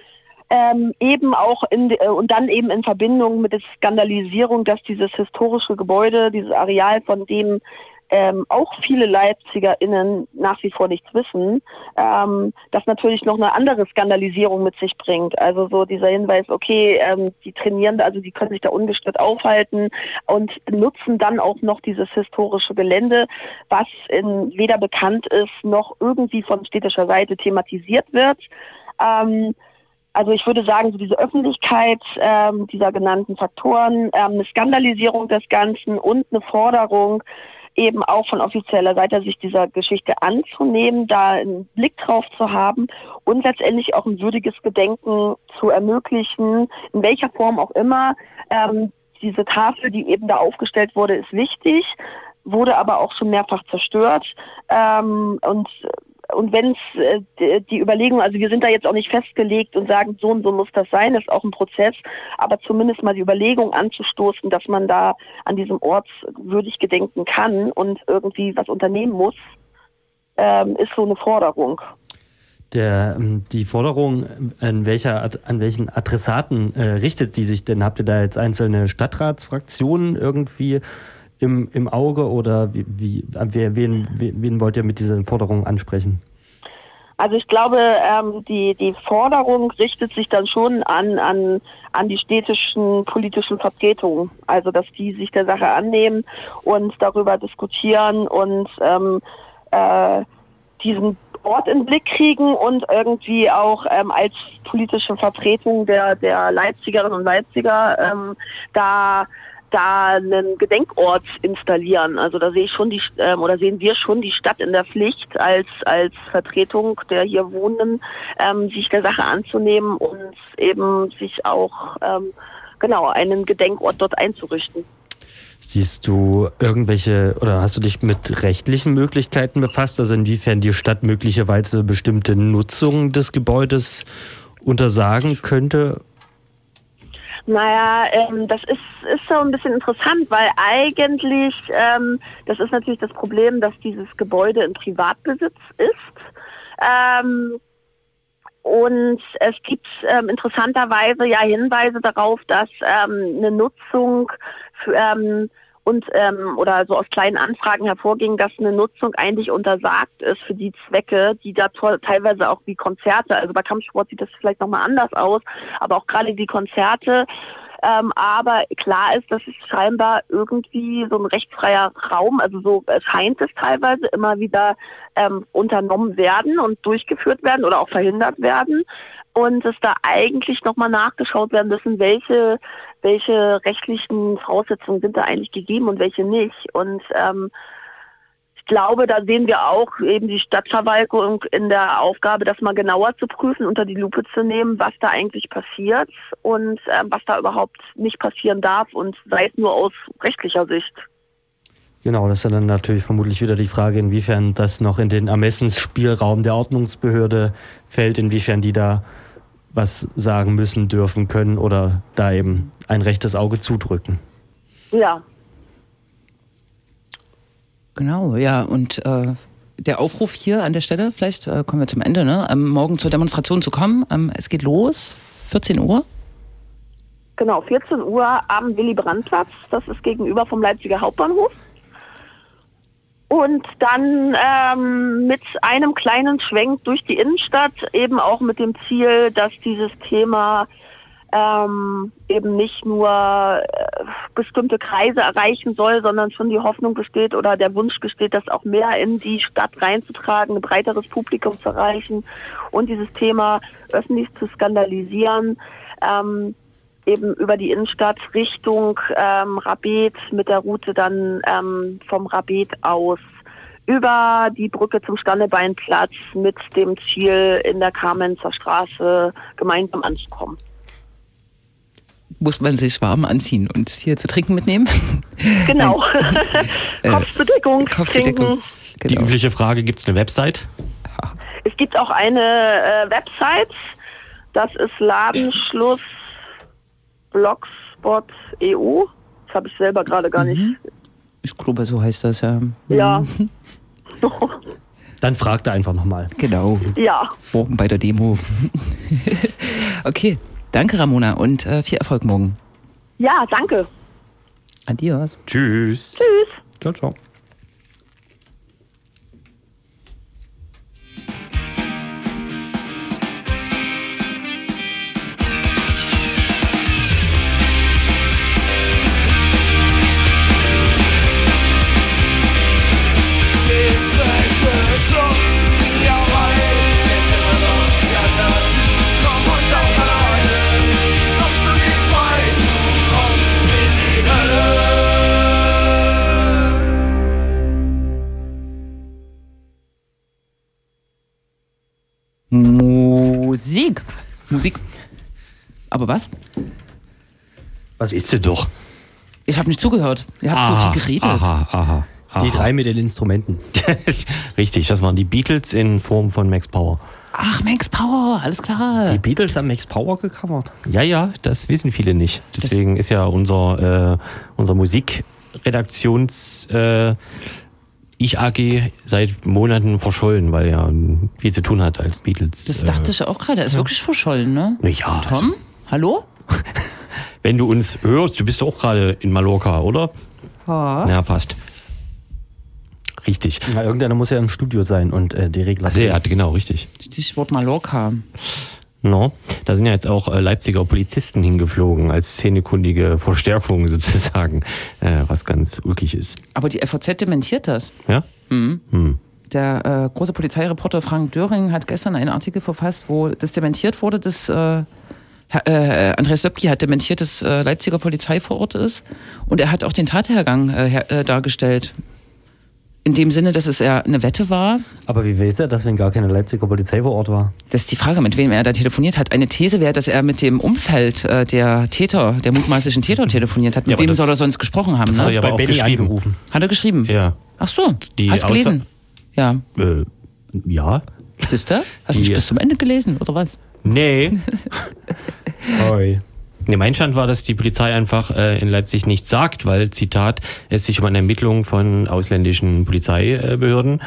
ähm, eben auch in, äh, und dann eben in Verbindung mit der Skandalisierung, dass dieses historische Gebäude, dieses Areal, von dem ähm, auch viele LeipzigerInnen nach wie vor nichts wissen, ähm, das natürlich noch eine andere Skandalisierung mit sich bringt. Also so dieser Hinweis, okay, ähm, die trainieren, also die können sich da ungestört aufhalten und nutzen dann auch noch dieses historische Gelände, was in, weder bekannt ist noch irgendwie von städtischer Seite thematisiert wird. Ähm, also ich würde sagen, so diese Öffentlichkeit ähm, dieser genannten Faktoren, ähm, eine Skandalisierung des Ganzen und eine Forderung, eben auch von offizieller Seite sich dieser Geschichte anzunehmen, da einen Blick drauf zu haben und letztendlich auch ein würdiges Gedenken zu ermöglichen, in welcher Form auch immer. Ähm, diese Tafel, die eben da aufgestellt wurde, ist wichtig, wurde aber auch schon mehrfach zerstört. Ähm, und und wenn es äh, die Überlegung, also wir sind da jetzt auch nicht festgelegt und sagen, so und so muss das sein, das ist auch ein Prozess, aber zumindest mal die Überlegung anzustoßen, dass man da an diesem Ort würdig gedenken kann und irgendwie was unternehmen muss, ähm, ist so eine Forderung. Der, ähm, die Forderung, an, welcher, an welchen Adressaten äh, richtet sie sich denn? Habt ihr da jetzt einzelne Stadtratsfraktionen irgendwie im, im Auge oder wie, wie, wen, wen wollt ihr mit diesen Forderungen ansprechen? Also ich glaube, ähm, die, die Forderung richtet sich dann schon an, an, an die städtischen politischen Vertretungen. Also dass die sich der Sache annehmen und darüber diskutieren und ähm, äh, diesen Ort in Blick kriegen und irgendwie auch ähm, als politische Vertretung der, der Leipzigerinnen und Leipziger ähm, da da einen Gedenkort installieren. Also da sehe ich schon die ähm, oder sehen wir schon die Stadt in der Pflicht als als Vertretung der hier Wohnenden, ähm, sich der Sache anzunehmen und eben sich auch ähm, genau einen Gedenkort dort einzurichten. Siehst du irgendwelche oder hast du dich mit rechtlichen Möglichkeiten befasst? Also inwiefern die Stadt möglicherweise bestimmte Nutzung des Gebäudes untersagen könnte Naja, ähm, das ist, ist so ein bisschen interessant, weil eigentlich, ähm, das ist natürlich das Problem, dass dieses Gebäude in Privatbesitz ist. Ähm, und es gibt ähm, interessanterweise ja Hinweise darauf, dass ähm, eine Nutzung für, ähm, und ähm, oder so aus kleinen Anfragen hervorging, dass eine Nutzung eigentlich untersagt ist für die Zwecke, die da teilweise auch wie Konzerte, also bei Kampfsport sieht das vielleicht nochmal anders aus, aber auch gerade die Konzerte ähm, aber klar ist, dass es scheinbar irgendwie so ein rechtsfreier Raum, also so scheint es teilweise immer wieder ähm, unternommen werden und durchgeführt werden oder auch verhindert werden. Und es da eigentlich nochmal nachgeschaut werden müssen, welche, welche rechtlichen Voraussetzungen sind da eigentlich gegeben und welche nicht. Und ähm, ich glaube, da sehen wir auch eben die Stadtverwaltung in der Aufgabe, das mal genauer zu prüfen, unter die Lupe zu nehmen, was da eigentlich passiert und äh, was da überhaupt nicht passieren darf und sei es nur aus rechtlicher Sicht. Genau, das ist dann natürlich vermutlich wieder die Frage, inwiefern das noch in den Ermessensspielraum der Ordnungsbehörde fällt, inwiefern die da was sagen müssen, dürfen, können oder da eben ein rechtes Auge zudrücken. Ja, Genau, ja. Und äh, der Aufruf hier an der Stelle, vielleicht äh, kommen wir zum Ende, ne? Ähm, morgen zur Demonstration zu kommen. Ähm, es geht los, 14 Uhr. Genau, 14 Uhr am Willy-Brandt-Platz. Das ist gegenüber vom Leipziger Hauptbahnhof. Und dann ähm, mit einem kleinen Schwenk durch die Innenstadt, eben auch mit dem Ziel, dass dieses Thema ähm, eben nicht nur äh, bestimmte Kreise erreichen soll, sondern schon die Hoffnung besteht oder der Wunsch besteht, das auch mehr in die Stadt reinzutragen, ein breiteres Publikum zu erreichen und dieses Thema öffentlich zu skandalisieren. Ähm, eben über die Innenstadt Richtung ähm, Rabet mit der Route dann ähm, vom Rabet aus über die Brücke zum Standebeinplatz mit dem Ziel in der Kamenzer Straße gemeinsam anzukommen muss man sich warm anziehen und viel zu trinken mitnehmen. Genau. äh, Kopfbedeckung, Kopfbedeckung. Trinken. Genau. Die übliche Frage, gibt es eine Website? Es gibt auch eine äh, Website, das ist Ladenschluss blogspot.eu. Das habe ich selber gerade gar nicht. Mhm. Ich glaube, so heißt das ja. Ja. Mhm. Dann fragt er einfach nochmal. Genau. Ja. Morgen bei der Demo. okay. Danke, Ramona, und äh, viel Erfolg morgen. Ja, danke. Adios. Tschüss. Tschüss. Ciao, ciao. Musik. Musik. Aber was? Was ist denn doch? Ich habe nicht zugehört. Ihr habt aha, so viel geredet. Aha, aha, aha. Die drei mit den Instrumenten. Richtig, das waren die Beatles in Form von Max Power. Ach, Max Power, alles klar. Die Beatles haben Max Power gecovert. Ja, ja, das wissen viele nicht. Deswegen das ist ja unser, äh, unser Musikredaktions... Äh, ich AG seit Monaten verschollen, weil er viel zu tun hat als Beatles. Das dachte äh, ich auch gerade. Er ist ja. wirklich verschollen, ne? Na ja. Tom, also, hallo? Wenn du uns hörst, du bist doch auch gerade in Mallorca, oder? Ja. Ja, fast. Richtig. Ja, irgendeiner muss ja im Studio sein und äh, die Regler. Also, ja, genau, richtig. Stichwort Mallorca. No. Da sind ja jetzt auch äh, Leipziger Polizisten hingeflogen als szenekundige Verstärkung sozusagen, äh, was ganz ulkig ist. Aber die FVZ dementiert das. Ja? Mhm. Hm. Der äh, große Polizeireporter Frank Döring hat gestern einen Artikel verfasst, wo das dementiert wurde, dass äh, äh, Andreas Löbki hat dementiert, dass äh, Leipziger Polizei vor Ort ist. Und er hat auch den Tathergang äh, dargestellt. In dem Sinne, dass es eher eine Wette war. Aber wie weiß er, dass wenn gar keine Leipziger Polizei vor Ort war? Das ist die Frage, mit wem er da telefoniert hat. Eine These wäre, dass er mit dem Umfeld äh, der Täter, der mutmaßlichen Täter telefoniert hat. Mit ja, wem das, soll er sonst gesprochen haben? Das ne? hat er aber bei Benny angerufen. Hat er geschrieben? Ja. Ach so, die hast du gelesen? Ja. Äh, ja. Siehst du? Hast du nicht bis zum Ende gelesen, oder was? Nee. Oi. Nee, mein Stand war, dass die Polizei einfach äh, in Leipzig nichts sagt, weil, Zitat, es sich um eine Ermittlung von ausländischen Polizeibehörden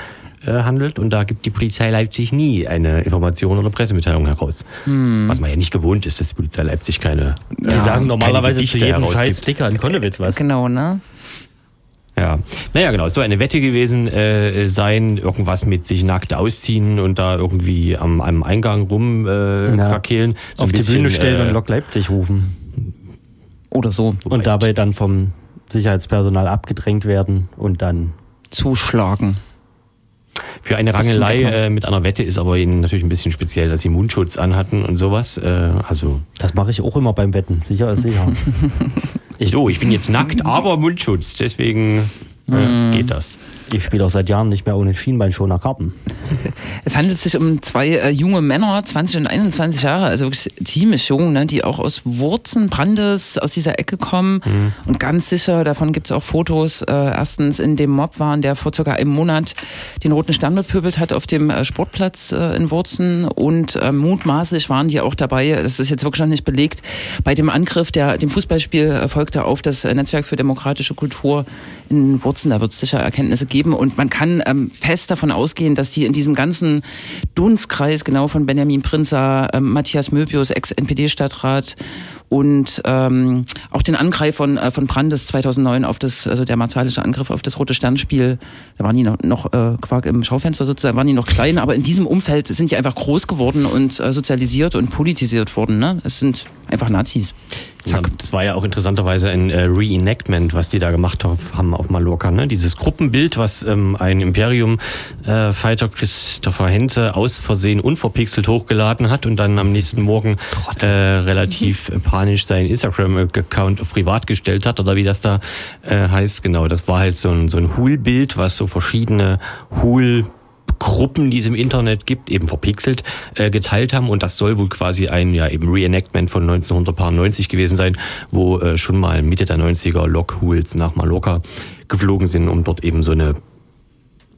äh, handelt und da gibt die Polizei Leipzig nie eine Information oder Pressemitteilung heraus. Hm. Was man ja nicht gewohnt ist, dass die Polizei Leipzig keine. Die sagen normalerweise zu jedem scheiß Sticker in Konnewitz was. Genau, ne? Ja, naja, genau, es soll eine Wette gewesen äh, sein, irgendwas mit sich nackt ausziehen und da irgendwie am, am Eingang rumäh, Ja. krakehlen. So Auf ein die bisschen, Bühne stellen äh, und Lok Leipzig rufen. Oder so. Und dabei dann vom Sicherheitspersonal abgedrängt werden und dann. Zuschlagen. Für eine Rangelei äh, mit einer Wette ist aber ihnen natürlich ein bisschen speziell, dass sie Mundschutz anhatten und sowas. Äh, also, Das mache ich auch immer beim Wetten. Sicher ist sicher. ich, so, ich bin jetzt nackt, aber Mundschutz, deswegen. Äh, geht das. ich spiele auch seit Jahren nicht mehr ohne Schienbeinschoner Karten. Es handelt sich um zwei äh, junge Männer, 20 und 21 Jahre, also wirklich ziemlich jung, ne, die auch aus Wurzen, Brandes, aus dieser Ecke kommen. Und ganz sicher, davon gibt es auch Fotos, äh, erstens in dem Mob waren, der vor circa einem Monat den Roten Stern bepöbelt hat auf dem äh, Sportplatz äh, in Wurzen. Und äh, mutmaßlich waren die auch dabei, das ist jetzt wirklich noch nicht belegt, bei dem Angriff, der dem Fußballspiel folgte auf das Netzwerk für demokratische Kultur in Wurzen. Da wird es sicher Erkenntnisse geben. Und man kann ähm, fest davon ausgehen, dass die in diesem ganzen Dunstkreis, genau von Benjamin Prinzer, ähm, Matthias Möbius, Ex-NPD-Stadtrat und ähm, auch den Angreifern äh, von Brandes 2009 auf das, also der martialische Angriff auf das Rote Sternspiel, da waren die noch, noch äh, Quark im Schaufenster sozusagen, waren die noch klein, aber in diesem Umfeld sind die einfach groß geworden und äh, sozialisiert und politisiert worden. Ne? Es sind einfach Nazis. Zack. Das war ja auch interessanterweise ein äh, Reenactment, was die da gemacht haben auf Mallorca. Ne? Dieses Gruppenbild, was ähm, ein Imperium-Fighter Christopher Henze aus Versehen unverpixelt hochgeladen hat und dann am nächsten Morgen äh, relativ äh, panisch seinen Instagram-Account privat gestellt hat oder wie das da äh, heißt. Genau, das war halt so ein, so ein Hul-Bild, was so verschiedene Hul- Gruppen, die es im Internet gibt, eben verpixelt, äh, geteilt haben. Und das soll wohl quasi ein ja eben Reenactment von 1990 gewesen sein, wo äh, schon mal Mitte der 90er Lockhools nach Mallorca geflogen sind, um dort eben so eine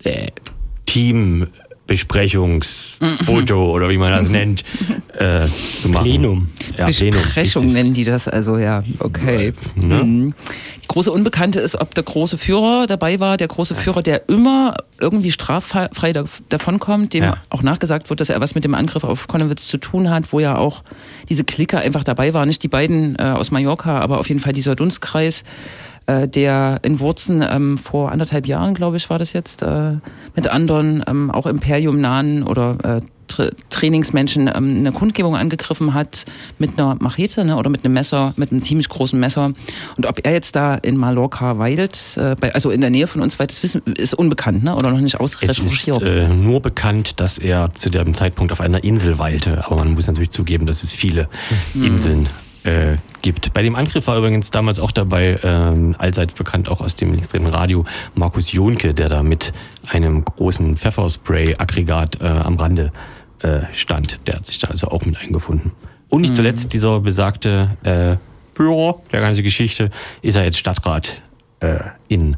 äh, Teambesprechungsfoto oder wie man das nennt, äh, zu machen. Plenum. Ja, Plenum. Besprechung richtig. nennen die das also, ja. Okay. Ne? Mhm. Die große Unbekannte ist, ob der große Führer dabei war, der große Führer, der immer irgendwie straffrei da- davonkommt, dem Ja. auch nachgesagt wird, dass er was mit dem Angriff auf Konnewitz zu tun hat, wo ja auch diese Clique einfach dabei war. Nicht die beiden äh, aus Mallorca, aber auf jeden Fall dieser Dunstkreis, äh, der in Wurzen ähm, vor anderthalb Jahren, glaube ich, war das jetzt, äh, mit anderen ähm, auch Imperium-nahen oder äh, Tra Trainingsmenschen ähm, eine Kundgebung angegriffen hat mit einer Machete ne, oder mit einem Messer, mit einem ziemlich großen Messer. Und ob er jetzt da in Mallorca weilt, äh, bei, also in der Nähe von uns, weil das wissen, ist unbekannt ne, oder noch nicht Es ist ausrecherchiert. äh, nur bekannt, dass er zu dem Zeitpunkt auf einer Insel weilte. Aber man muss natürlich zugeben, dass es viele Inseln äh, gibt. Bei dem Angriff war übrigens damals auch dabei, ähm, allseits bekannt auch aus dem linksdrehenden Radio, Markus Jonke, der da mit einem großen Pfefferspray-Aggregat äh, am Rande äh, stand. Der hat sich da also auch mit eingefunden. Und nicht zuletzt dieser besagte äh, Führer der ganzen Geschichte ist er jetzt Stadtrat äh, in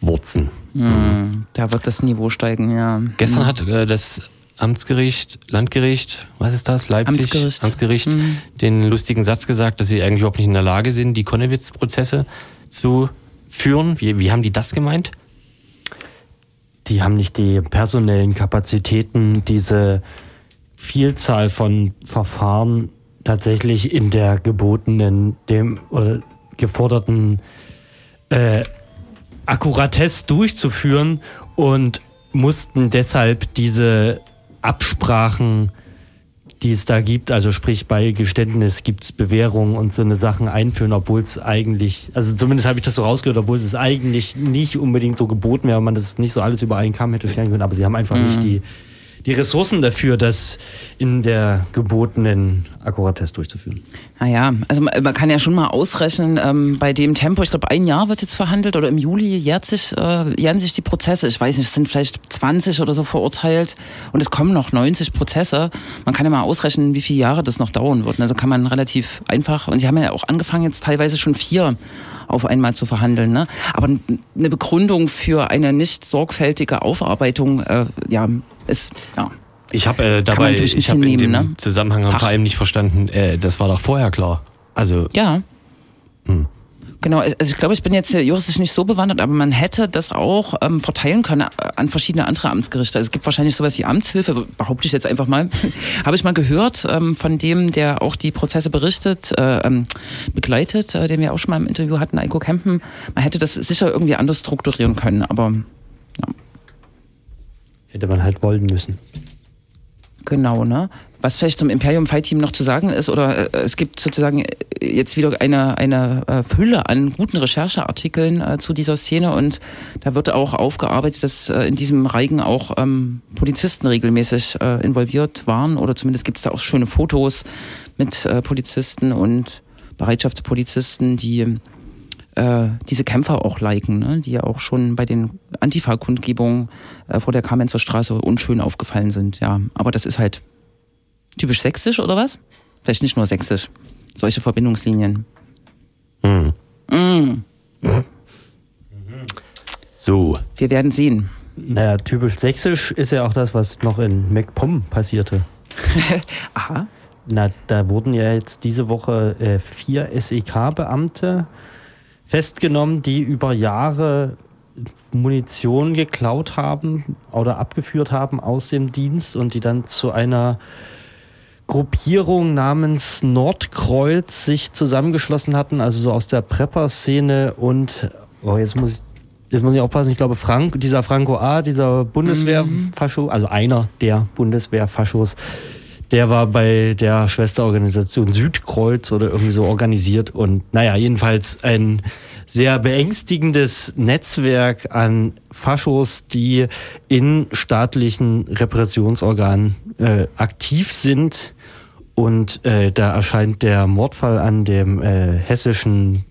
Wurzen. Hm, da wird das Niveau steigen, ja. Gestern hat äh, das Amtsgericht, Landgericht, was ist das? Leipzig? Amtsgericht. Amtsgericht Mhm. den lustigen Satz gesagt, dass sie eigentlich überhaupt nicht in der Lage sind, die Konnewitz-Prozesse zu führen. Wie, wie haben die das gemeint? Die haben nicht die personellen Kapazitäten, diese Vielzahl von Verfahren tatsächlich in der gebotenen, dem oder geforderten äh, Akkuratesse durchzuführen und mussten deshalb diese Absprachen, die es da gibt, also sprich bei Geständnis gibt es Bewährung und so eine Sachen einführen, obwohl es eigentlich, also zumindest habe ich das so rausgehört, obwohl es eigentlich nicht unbedingt so geboten wäre, man das nicht so alles über einen Kamm hätte scheren können, aber sie haben einfach nicht die, die Ressourcen dafür, das in der gebotenen Akkuratesse durchzuführen. Naja, also man, man kann ja schon mal ausrechnen, ähm, bei dem Tempo, ich glaube, ein Jahr wird jetzt verhandelt oder im Juli jährt sich, äh, jähren sich die Prozesse. Ich weiß nicht, es sind vielleicht 20 oder so verurteilt und es kommen noch 90 Prozesse. Man kann ja mal ausrechnen, wie viele Jahre das noch dauern wird. Also kann man relativ einfach, und die haben ja auch angefangen, jetzt teilweise schon vier auf einmal zu verhandeln. Ne? Aber eine Begründung für eine nicht sorgfältige Aufarbeitung, äh, ja, ist, ja. Ich habe äh, dabei, ich habe in dem ne? Zusammenhang Ach. vor allem nicht verstanden, äh, das war doch vorher klar. Also. Ja. Hm. Genau, also ich glaube, ich bin jetzt juristisch nicht so bewandert, aber man hätte das auch ähm, verteilen können an verschiedene andere Amtsgerichte. Also es gibt wahrscheinlich sowas wie Amtshilfe, behaupte ich jetzt einfach mal. Habe ich mal gehört ähm, von dem, der auch die Prozesse berichtet, äh, ähm, begleitet, äh, den wir auch schon mal im Interview hatten, Eiko Kempen. Man hätte das sicher irgendwie anders strukturieren können, aber ja. Hätte man halt wollen müssen. Genau, ne? Was vielleicht zum Imperium Fight Team noch zu sagen ist, oder äh, es gibt sozusagen äh, jetzt wieder eine, eine äh, Fülle an guten Rechercheartikeln äh, zu dieser Szene und da wird auch aufgearbeitet, dass äh, in diesem Reigen auch ähm, Polizisten regelmäßig äh, involviert waren oder zumindest gibt es da auch schöne Fotos mit Polizisten und Bereitschaftspolizisten, die diese Kämpfer auch liken, ne? die ja auch schon bei den Antifa-Kundgebungen vor der Kamenzer Straße unschön aufgefallen sind. Ja, aber das ist halt Typisch sächsisch oder was? Vielleicht nicht nur sächsisch. Solche Verbindungslinien. Hm. Mm. So. Wir werden sehen. Naja, typisch sächsisch ist ja auch das, was noch in MacPom passierte. Aha. Na, da wurden ja jetzt diese Woche äh, vier SEK-Beamte festgenommen, die über Jahre Munition geklaut haben oder abgeführt haben aus dem Dienst und die dann zu einer Gruppierung namens Nordkreuz sich zusammengeschlossen hatten, also so aus der Prepper-Szene und oh, jetzt muss ich jetzt muss ich aufpassen, ich glaube, Frank, dieser Franco A., dieser Bundeswehr-Fascho, also einer der Bundeswehr-Faschos, der war bei der Schwesterorganisation Südkreuz oder irgendwie so organisiert und naja, jedenfalls ein sehr beängstigendes Netzwerk an Faschos, die in staatlichen Repressionsorganen äh, aktiv sind und äh, da erscheint der Mordfall an dem äh, hessischen,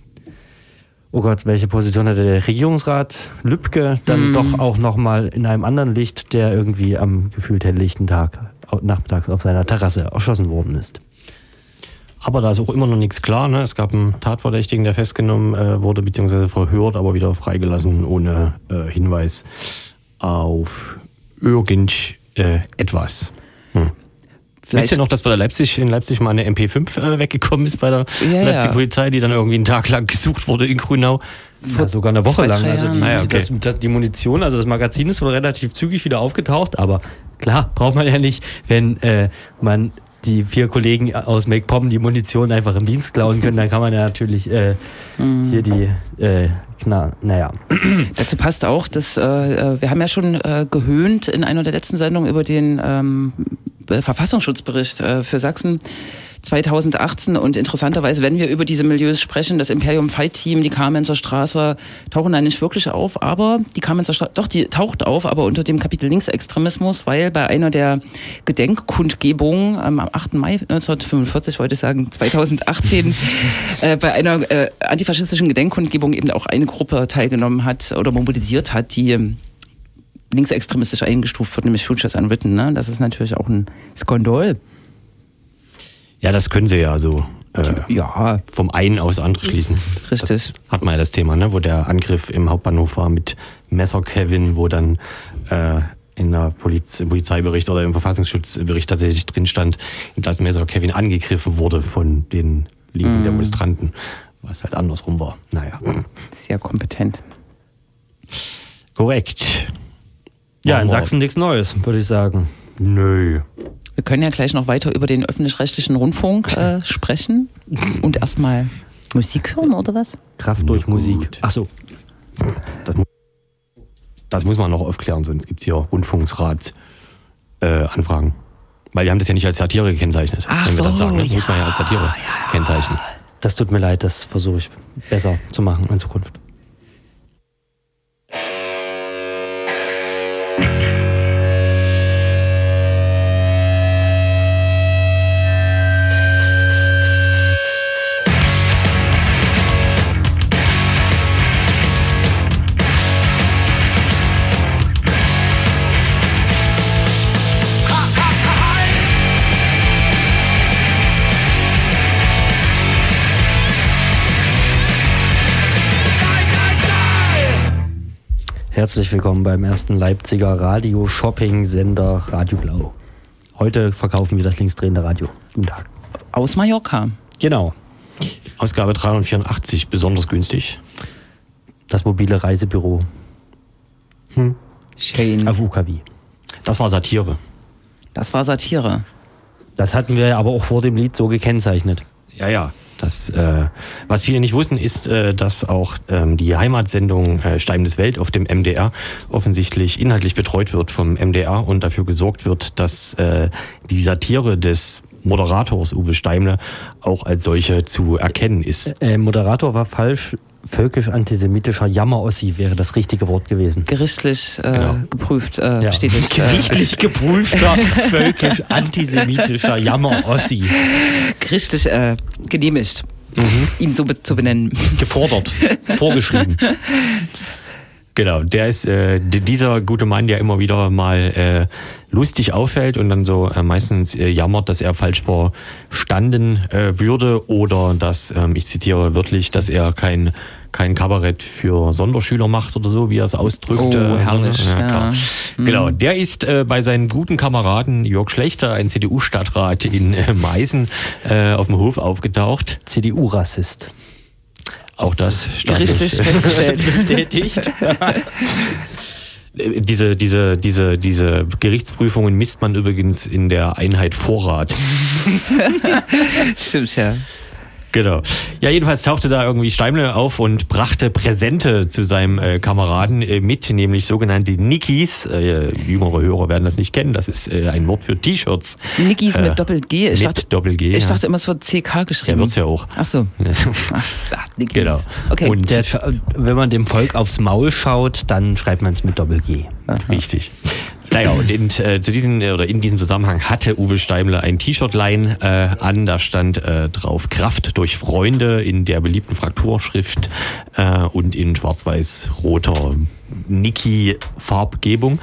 oh Gott, welche Position hatte der Regierungsrat Lübcke dann mm. doch auch nochmal in einem anderen Licht, der irgendwie am gefühlt helllichten Tag nachmittags auf seiner Terrasse erschossen worden ist. Aber da ist auch immer noch nichts klar. Ne? Es gab einen Tatverdächtigen, der festgenommen äh, wurde, beziehungsweise verhört, aber wieder freigelassen, ohne äh, Hinweis auf irgendetwas. Hm. Vielleicht Wisst ihr noch, dass bei der Leipzig in Leipzig mal eine MP5 äh, weggekommen ist bei der ja, Leipzig ja. Polizei, die dann irgendwie einen Tag lang gesucht wurde in Grünau? Ja, sogar eine Woche lang. Also die, ah, okay. das, das, die Munition, also das Magazin ist wohl relativ zügig wieder aufgetaucht, aber klar, braucht man ja nicht, wenn äh, man die vier Kollegen aus MakePom die Munition einfach im Dienst klauen können, dann kann man ja natürlich äh, mm. hier die äh, na, naja. Dazu passt auch, dass äh, äh, wir haben ja schon äh, gehöhnt in einer der letzten Sendungen über den ähm, Verfassungsschutzbericht äh, für Sachsen 2018 und interessanterweise, wenn wir über diese Milieus sprechen, das Imperium Fight Team, die Kamenzer Straße, tauchen da nicht wirklich auf, aber die Kamenzer Straße, doch, die taucht auf, aber unter dem Kapitel Linksextremismus, weil bei einer der Gedenkkundgebungen am 8. Mai 1945, wollte ich sagen, 2018, äh, bei einer äh, antifaschistischen Gedenkkundgebung eben auch eine Gruppe teilgenommen hat oder mobilisiert hat, die ähm, linksextremistisch eingestuft wird, nämlich Futures Unwritten. Ne? Das ist natürlich auch ein Skandal. Ja, das können sie ja so äh, ja. vom einen aus andere schließen. Richtig. Das hat man ja das Thema, ne? wo der Angriff im Hauptbahnhof war mit Messer Kevin, wo dann äh, in der Poliz im Polizeibericht oder im Verfassungsschutzbericht tatsächlich drin stand, dass Messer Kevin angegriffen wurde von den liegenden mm. Demonstranten, was halt andersrum war. Naja. Sehr kompetent. Korrekt. Ja, in Sachsen nichts Neues, würde ich sagen. Nö. Wir können ja gleich noch weiter über den öffentlich-rechtlichen Rundfunk äh, sprechen und erstmal Musik hören, oder was? Kraft durch ja, Musik. Ach so. Das, das, muss man noch aufklären, sonst gibt es hier Rundfunksrat-Anfragen. Äh, Weil wir haben das ja nicht als Satire gekennzeichnet. Ach wenn wir so, das sagen, das ja, muss man ja als Satire ja, kennzeichnen. Das tut mir leid, das versuche ich besser zu machen in Zukunft. Herzlich willkommen beim ersten Leipziger Radio-Shopping-Sender Radio Blau. Heute verkaufen wir das linksdrehende Radio. Guten Tag. Aus Mallorca. Genau. Ausgabe 384, besonders günstig. Das mobile Reisebüro. Hm. Schön. Auf UKW. Das war Satire. Das war Satire. Das hatten wir aber auch vor dem Lied so gekennzeichnet. Ja, ja. Das, äh, was viele nicht wussten, ist, äh, dass auch ähm, die Heimatsendung äh, Steibendes Welt auf dem MDR offensichtlich inhaltlich betreut wird vom MDR und dafür gesorgt wird, dass äh, die Satire des Moderators Uwe Steimle auch als solche zu erkennen ist. Äh, Moderator war falsch. Völkisch-antisemitischer Jammer-Ossi wäre das richtige Wort gewesen. Gerichtlich äh, Genau. geprüft, äh, Ja. bestätigt. äh, Gerichtlich geprüfter, völkisch-antisemitischer Jammer-Ossi. gerichtlich äh, genehmigt, Mhm. ihn so be zu benennen. Gefordert, vorgeschrieben. Genau, der ist äh, dieser gute Mann, der immer wieder mal äh, lustig auffällt und dann so äh, meistens äh, jammert, dass er falsch verstanden äh, würde oder dass, ähm, ich zitiere wörtlich, dass er kein kein Kabarett für Sonderschüler macht oder so, wie er es ausdrückt. Oh, äh, herrlich, ja. klar. Mhm. Genau, der ist äh, bei seinen guten Kameraden Jörg Schlechter, ein CDU-Stadtrat in äh, Meißen, äh, auf dem Hof aufgetaucht. CDU-Rassist. Auch das Gerichtlich festgestellt. Bestätigt. Äh, Diese, diese, diese, diese Gerichtsprüfungen misst man übrigens in der Einheit Vorrat. Stimmt, ja. Genau. Ja, jedenfalls tauchte da irgendwie Steimle auf und brachte Präsente zu seinem äh, Kameraden äh, mit, nämlich sogenannte Nikis. Äh, jüngere Hörer werden das nicht kennen. Das ist äh, ein Wort für T-Shirts. Nikis Äh, mit Doppel-G. Ich, mit dachte, Doppel-G, ich ja. dachte immer, es wird CK Ja, geschrieben. wird's ja auch. Ach so. Ach, Nikis. Genau. Okay. Und Der, wenn man dem Volk aufs Maul schaut, dann schreibt man es mit Doppel-G. Richtig. Naja, und in, äh, zu diesen, äh, oder in diesem Zusammenhang hatte Uwe Steimle ein T-Shirt-Line äh, an, da stand äh, drauf Kraft durch Freunde in der beliebten Frakturschrift äh, und in schwarz-weiß-roter Niki-Farbgebung.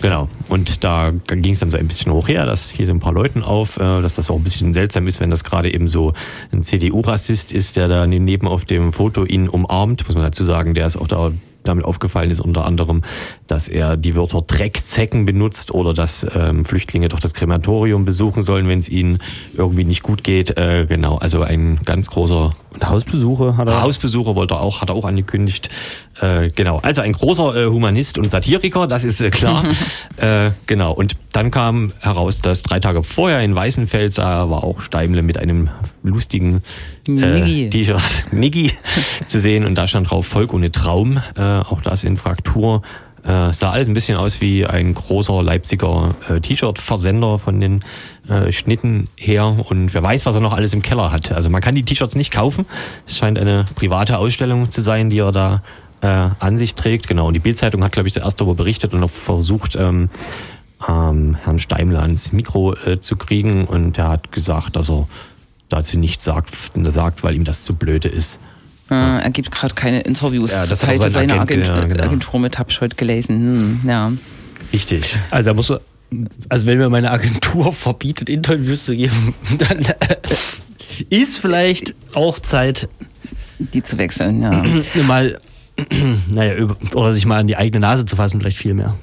Genau. Und da ging es dann so ein bisschen hoch her, das fiel so ein paar Leuten auf, äh, dass das auch ein bisschen seltsam ist, wenn das gerade eben so ein CDU-Rassist ist, der da neben auf dem Foto ihn umarmt. Muss man dazu sagen, der ist auch da damit aufgefallen ist unter anderem, dass er die Wörter Drecksäcken benutzt oder dass ähm, Flüchtlinge doch das Krematorium besuchen sollen, wenn es ihnen irgendwie nicht gut geht. Äh, genau, also ein ganz großer Und Hausbesuche hat er. Hausbesucher wollte er auch, hat er auch angekündigt. Äh, genau, also ein großer äh, Humanist und Satiriker, das ist äh, klar. äh, genau, und dann kam heraus, dass drei Tage vorher in Weißenfels äh, war auch Steimle mit einem lustigen äh. T-Shirt Niggi zu sehen und da stand drauf Volk ohne Traum, äh, auch das in Fraktur. Äh, sah alles ein bisschen aus wie ein großer Leipziger äh, T-Shirt-Versender von den äh, Schnitten her und wer weiß, was er noch alles im Keller hat. Also man kann die T-Shirts nicht kaufen. Es scheint eine private Ausstellung zu sein, die er da äh, an sich trägt. Genau, und die Bildzeitung hat, glaube ich, zuerst darüber berichtet und auch versucht, ähm, ähm, Herrn Steimler ans Mikro äh, zu kriegen und er hat gesagt, dass er dazu nichts sagt, sagt weil ihm das zu blöde ist. Äh, er gibt gerade keine Interviews. Ja, das teilte sein seine Agent, Agentur, ja, genau. Agentur mit, hab ich heute gelesen. Hm, ja. Richtig. Also, da musst du, also wenn mir meine Agentur verbietet, Interviews zu geben, dann äh, ist vielleicht auch Zeit, Die zu wechseln, ja. mal, naja, über, oder sich mal an die eigene Nase zu fassen, vielleicht viel mehr.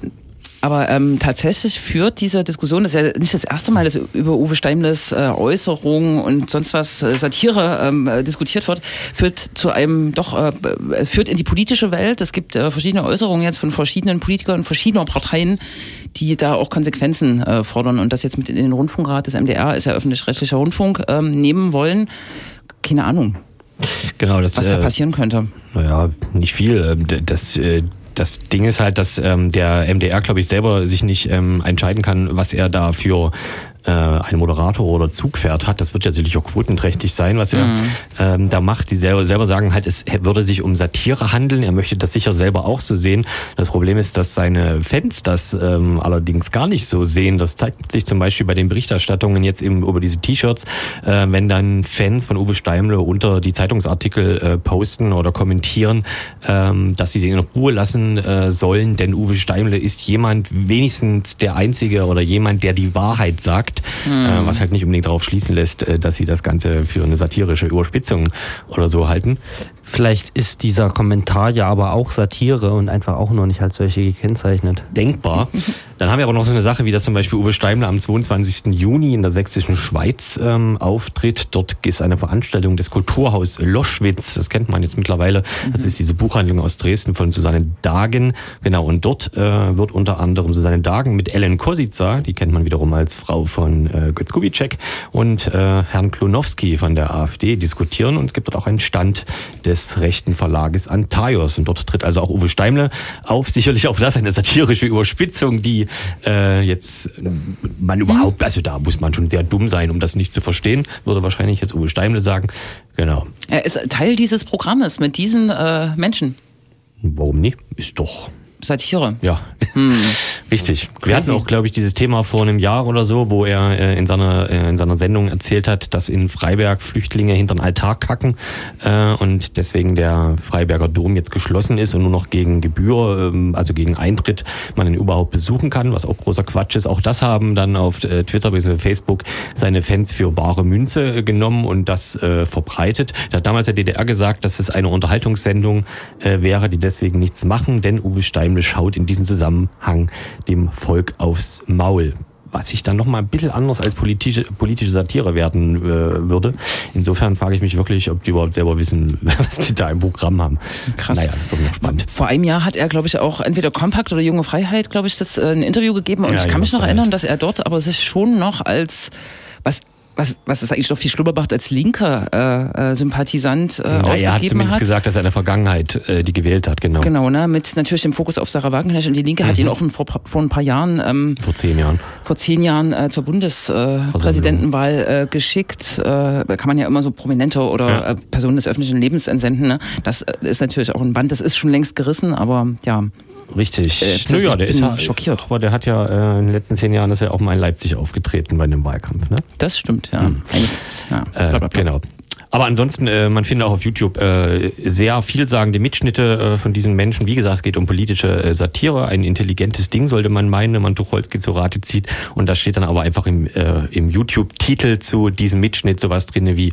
Aber ähm, tatsächlich führt diese Diskussion, das ist ja nicht das erste Mal, dass über Uwe Steimles äh, Äußerungen und sonst was äh, Satire ähm, äh, diskutiert wird, führt zu einem doch äh, führt in die politische Welt. Es gibt äh, verschiedene Äußerungen jetzt von verschiedenen Politikern verschiedener Parteien, die da auch Konsequenzen äh, fordern und das jetzt mit in den Rundfunkrat des MDR ist ja öffentlich-rechtlicher Rundfunk ähm, nehmen wollen. Keine Ahnung, Genau, das was da äh, passieren könnte. Naja, nicht viel. Ähm, Das, äh, das Ding ist halt, dass ähm, der MDR, glaube ich, selber sich nicht ähm, entscheiden kann, was er da für äh, einen Moderator oder Zugpferd hat. Das wird ja sicherlich auch quotenträchtig sein, was er ähm, da macht. Sie selber, selber sagen halt, es würde sich um Satire handeln. Er möchte das sicher selber auch so sehen. Das Problem ist, dass seine Fans das ähm, allerdings gar nicht so sehen. Das zeigt sich zum Beispiel bei den Berichterstattungen jetzt eben über diese T-Shirts, äh, wenn dann Fans von Uwe Steimle unter die Zeitungsartikel äh, posten oder kommentieren, ähm, dass sie den in Ruhe lassen äh, sollen, denn Uwe Steimle ist jemand, wenigstens der Einzige oder jemand, der die Wahrheit sagt, äh, was halt nicht unbedingt darauf schließen lässt, äh, dass sie das Ganze für eine satirische Überspitzung oder so halten. Vielleicht ist dieser Kommentar ja aber auch Satire und einfach auch nur nicht als solche gekennzeichnet. Denkbar. Dann haben wir aber noch so eine Sache, wie das zum Beispiel Uwe Steimler am 22. Juni in der sächsischen Schweiz ähm, auftritt. Dort ist eine Veranstaltung des Kulturhaus Loschwitz. Das kennt man jetzt mittlerweile. Das ist diese Buchhandlung aus Dresden von Susanne Dagen. Genau, und dort äh, wird unter anderem Susanne Dagen mit Ellen Kosica, die kennt man wiederum als Frau von äh, Götz Kubitschek, und äh, Herrn Klonowski von der AfD diskutieren. Und es gibt dort auch einen Stand des rechten Verlages Antaios. Und dort tritt also auch Uwe Steimle auf. Sicherlich auch das eine satirische Überspitzung, die äh, jetzt man überhaupt, also da muss man schon sehr dumm sein, um das nicht zu verstehen, würde wahrscheinlich jetzt Uwe Steimle sagen. Genau. Er ist Teil dieses Programmes mit diesen äh, Menschen. Warum nicht? Ist doch Satire. Ja, hm. richtig. Wir hatten auch, glaube ich, dieses Thema vor einem Jahr oder so, wo er äh, in, seiner, äh, in seiner Sendung erzählt hat, dass in Freiberg Flüchtlinge hinter den Altar kacken äh, und deswegen der Freiberger Dom jetzt geschlossen ist und nur noch gegen Gebühr, ähm, also gegen Eintritt, man ihn überhaupt besuchen kann, was auch großer Quatsch ist. Auch das haben dann auf äh, Twitter bzw. Facebook seine Fans für bare Münze äh, genommen und das äh, verbreitet. Da hat damals der DDR gesagt, dass es eine Unterhaltungssendung äh, wäre, die deswegen nichts machen, denn Uwe Stein Heimle schaut in diesem Zusammenhang dem Volk aufs Maul was ich dann noch mal ein bisschen anders als politische, politische Satire werden äh, würde. Insofern frage ich mich wirklich, ob die überhaupt selber wissen, was die da im Programm haben. Krass. Naja, das wird noch spannend. Vor einem Jahr hat er, glaube ich, auch entweder Kompakt oder Junge Freiheit, glaube ich, das äh, ein Interview gegeben. Und ja, ich kann mich noch Freiheit. erinnern, dass er dort aber sich schon noch als was was, was es eigentlich noch viel schlimmer macht als linker äh, äh, Sympathisant äh, ja, Er hat zumindest hat. gesagt, dass er in der Vergangenheit äh, die gewählt hat, genau. Genau, ne, mit natürlich dem Fokus auf Sarah Wagenknecht und die Linke mhm. hat ihn auch vor, vor ein paar Jahren ähm, vor zehn Jahren vor zehn Jahren äh, zur Bundespräsidentenwahl äh, geschickt. Äh, da kann man ja immer so Prominente oder ja. äh, Personen des öffentlichen Lebens entsenden. Ne? Das ist natürlich auch ein Band, das ist schon längst gerissen, aber ja. Richtig. Äh, naja, der ist ja schockiert. Aber der hat ja äh, in den letzten zehn Jahren ist er auch mal in Leipzig aufgetreten bei einem Wahlkampf. Ne? Das stimmt, ja. Hm. Eines, ja. Äh, genau. Aber ansonsten, äh, man findet auch auf YouTube äh, sehr vielsagende Mitschnitte äh, von diesen Menschen. Wie gesagt, es geht um politische äh, Satire. Ein intelligentes Ding sollte man meinen, wenn man Tucholsky zu Rate zieht. Und da steht dann aber einfach im, äh, im YouTube-Titel zu diesem Mitschnitt sowas drin wie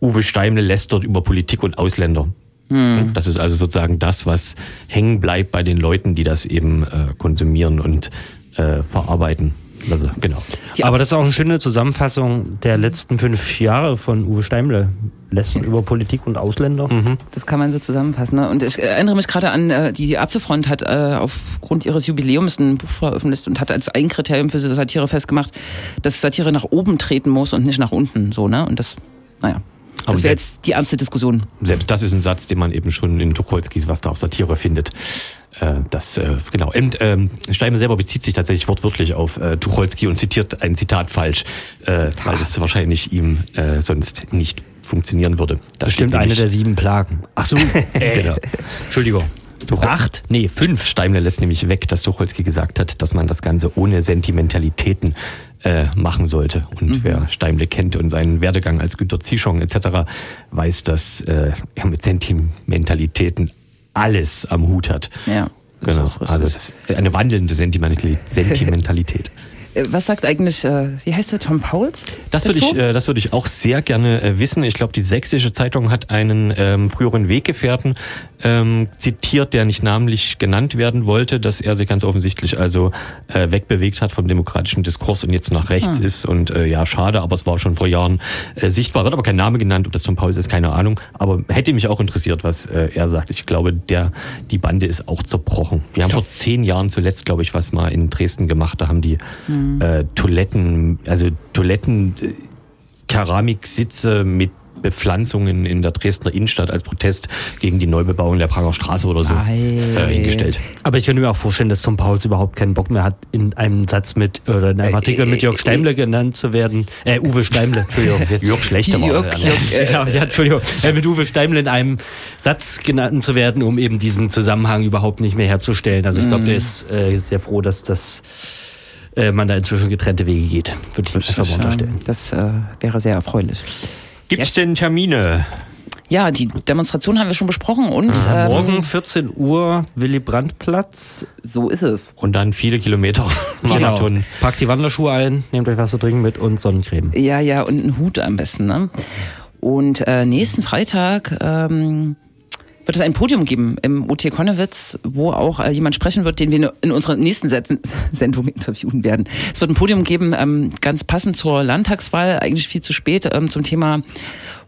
Uwe Steimle lästert über Politik und Ausländer. Hm. Das ist also sozusagen das, was hängen bleibt bei den Leuten, die das eben äh, konsumieren und äh, verarbeiten. Also, genau. Aber das ist auch eine schöne Zusammenfassung der letzten fünf Jahre von Uwe Steimle. Lästern über Politik und Ausländer. Mhm. Das kann man so zusammenfassen. Ne? Und ich erinnere mich gerade an, äh, die, die Apfelfront hat äh, aufgrund ihres Jubiläums ein Buch veröffentlicht und hat als ein Kriterium für Satire festgemacht, dass Satire nach oben treten muss und nicht nach unten. So, ne? Und das, naja. Das wäre jetzt die ernste Diskussion. Selbst das ist ein Satz, den man eben schon in Tucholskis Was da auf Satire findet. Äh, das, äh, genau. Und ähm, Steime selber bezieht sich tatsächlich wortwörtlich auf äh, Tucholsky und zitiert ein Zitat falsch, äh, weil es wahrscheinlich ihm äh, sonst nicht funktionieren würde. Das stimmt eine der sieben Plagen. Ach so, äh, genau. Entschuldigung. Acht? Nee, fünf. Steimler lässt nämlich weg, dass Tucholsky gesagt hat, dass man das Ganze ohne Sentimentalitäten äh, machen sollte. Und mhm. wer Steimle kennt und seinen Werdegang als Günter Zieschong etc., weiß, dass äh, er mit Sentimentalitäten alles am Hut hat. Ja. Genau. Also das, eine wandelnde Sentimentalität. Äh, was sagt eigentlich, äh, wie heißt der, Tom Pauls? Das würde ich, äh, das würde ich auch sehr gerne äh, wissen. Ich glaube, die Sächsische Zeitung hat einen ähm, früheren Weggefährten ähm, zitiert, der nicht namentlich genannt werden wollte, dass er sich ganz offensichtlich also äh, wegbewegt hat vom demokratischen Diskurs und jetzt nach rechts ah. ist. Und äh, ja, schade, aber es war schon vor Jahren sichtbar. Wird aber kein Name genannt, ob das Tom Pauls ist, keine Ahnung. Aber hätte mich auch interessiert, was er sagt. Ich glaube, der, die Bande ist auch zerbrochen. Wir haben vor zehn Jahren zuletzt, glaube ich, was mal in Dresden gemacht. Da haben die mhm. äh, Toiletten, also Toiletten, äh, Keramiksitze mit Bepflanzungen in der Dresdner Innenstadt als Protest gegen die Neubebauung der Prager Straße oder so äh, hingestellt. Aber ich könnte mir auch vorstellen, dass Tom Pauls überhaupt keinen Bock mehr hat, in einem Satz mit oder in einem äh, Artikel äh, mit Jörg Steimle genannt zu werden. Äh, Uwe Steimle, Entschuldigung. Jetzt. Jörg Schlechter war Jörg, Jörg, äh, ja, ja, Entschuldigung. Äh, mit Uwe Steimle in einem Satz genannt zu werden, um eben diesen Zusammenhang überhaupt nicht mehr herzustellen. Also ich glaube, der mhm. ist äh, sehr froh, dass das man da inzwischen getrennte Wege geht, würde ich einfach mal unterstellen. Das äh, wäre sehr erfreulich. Gibt es yes. denn Termine? Ja, die Demonstration haben wir schon besprochen und ähm, morgen 14 Uhr Willy Brandt Platz. So ist es. Und dann viele Kilometer Marathon. Genau. Packt die Wanderschuhe ein, nehmt euch was zu trinken mit und Sonnencreme. Ja, ja und einen Hut am besten. Ne? Und äh, nächsten Freitag ähm, wird es ein Podium geben im UT Konnewitz, wo auch äh, jemand sprechen wird, den wir in unserer nächsten Sendung interviewen werden. Es wird ein Podium geben, ähm, ganz passend zur Landtagswahl, eigentlich viel zu spät, ähm, zum Thema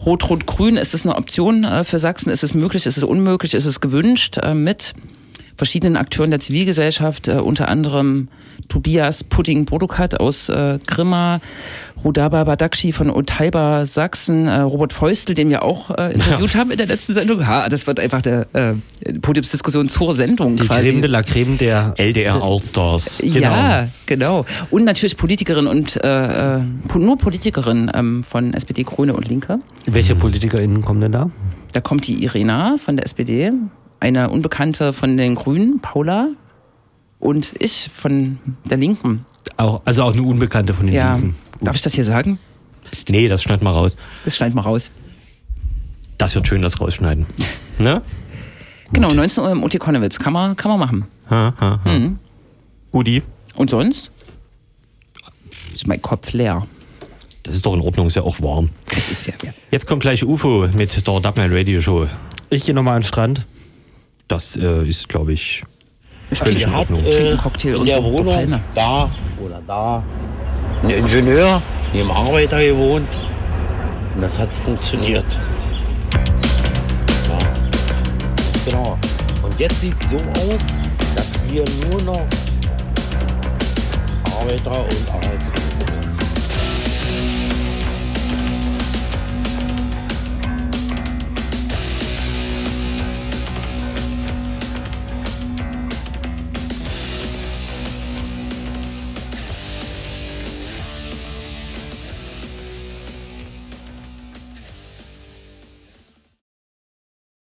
Rot-Rot-Grün. Ist es eine Option äh, für Sachsen? Ist es möglich? Ist es unmöglich? Ist es gewünscht? Äh, mit verschiedenen Akteuren der Zivilgesellschaft, unter anderem Tobias Pudding Bodukat aus äh, Grimma, Rudaba Badakshi von Otaiba Sachsen, äh, Robert Feustel, den wir auch äh, interviewt ja. haben in der letzten Sendung. Ha, das wird einfach der äh, Podiumsdiskussion zur Sendung Die quasi. Creme de la Creme der LDR Allstars. Genau. Ja, genau. Und natürlich Politikerinnen und äh, äh, nur Politikerinnen ähm, von SPD, Grüne und Linke. Welche PolitikerInnen kommen denn da? Da kommt die Irena von der SPD, eine Unbekannte von den Grünen, Paula, und ich von der Linken. Auch, also auch eine Unbekannte von den Ja. Linken. Darf ich das hier sagen? Psst, nee, das schneid mal raus. Das schneid mal raus. Das wird schön, das rausschneiden. ne? Genau, 19 Uhr im UT Konnewitz. Kann man, kann man machen. Ha, ha, ha. Mhm. Guti. Und sonst? Ist mein Kopf leer. Das ist doch in Ordnung, ist ja auch warm. Das ist ja. ja. Jetzt kommt gleich UFO mit der Dubman Radio Show. Ich gehe nochmal an den Strand. Das äh, ist, glaube ich, Ich Völlig trinke, in Ordnung. trinke äh, Cocktail in der Wohnung da oder da ein Ingenieur, neben Arbeiter gewohnt. Und das hat funktioniert. Ja. Genau. Und jetzt sieht es so aus, dass hier nur noch Arbeiter und Arbeitslose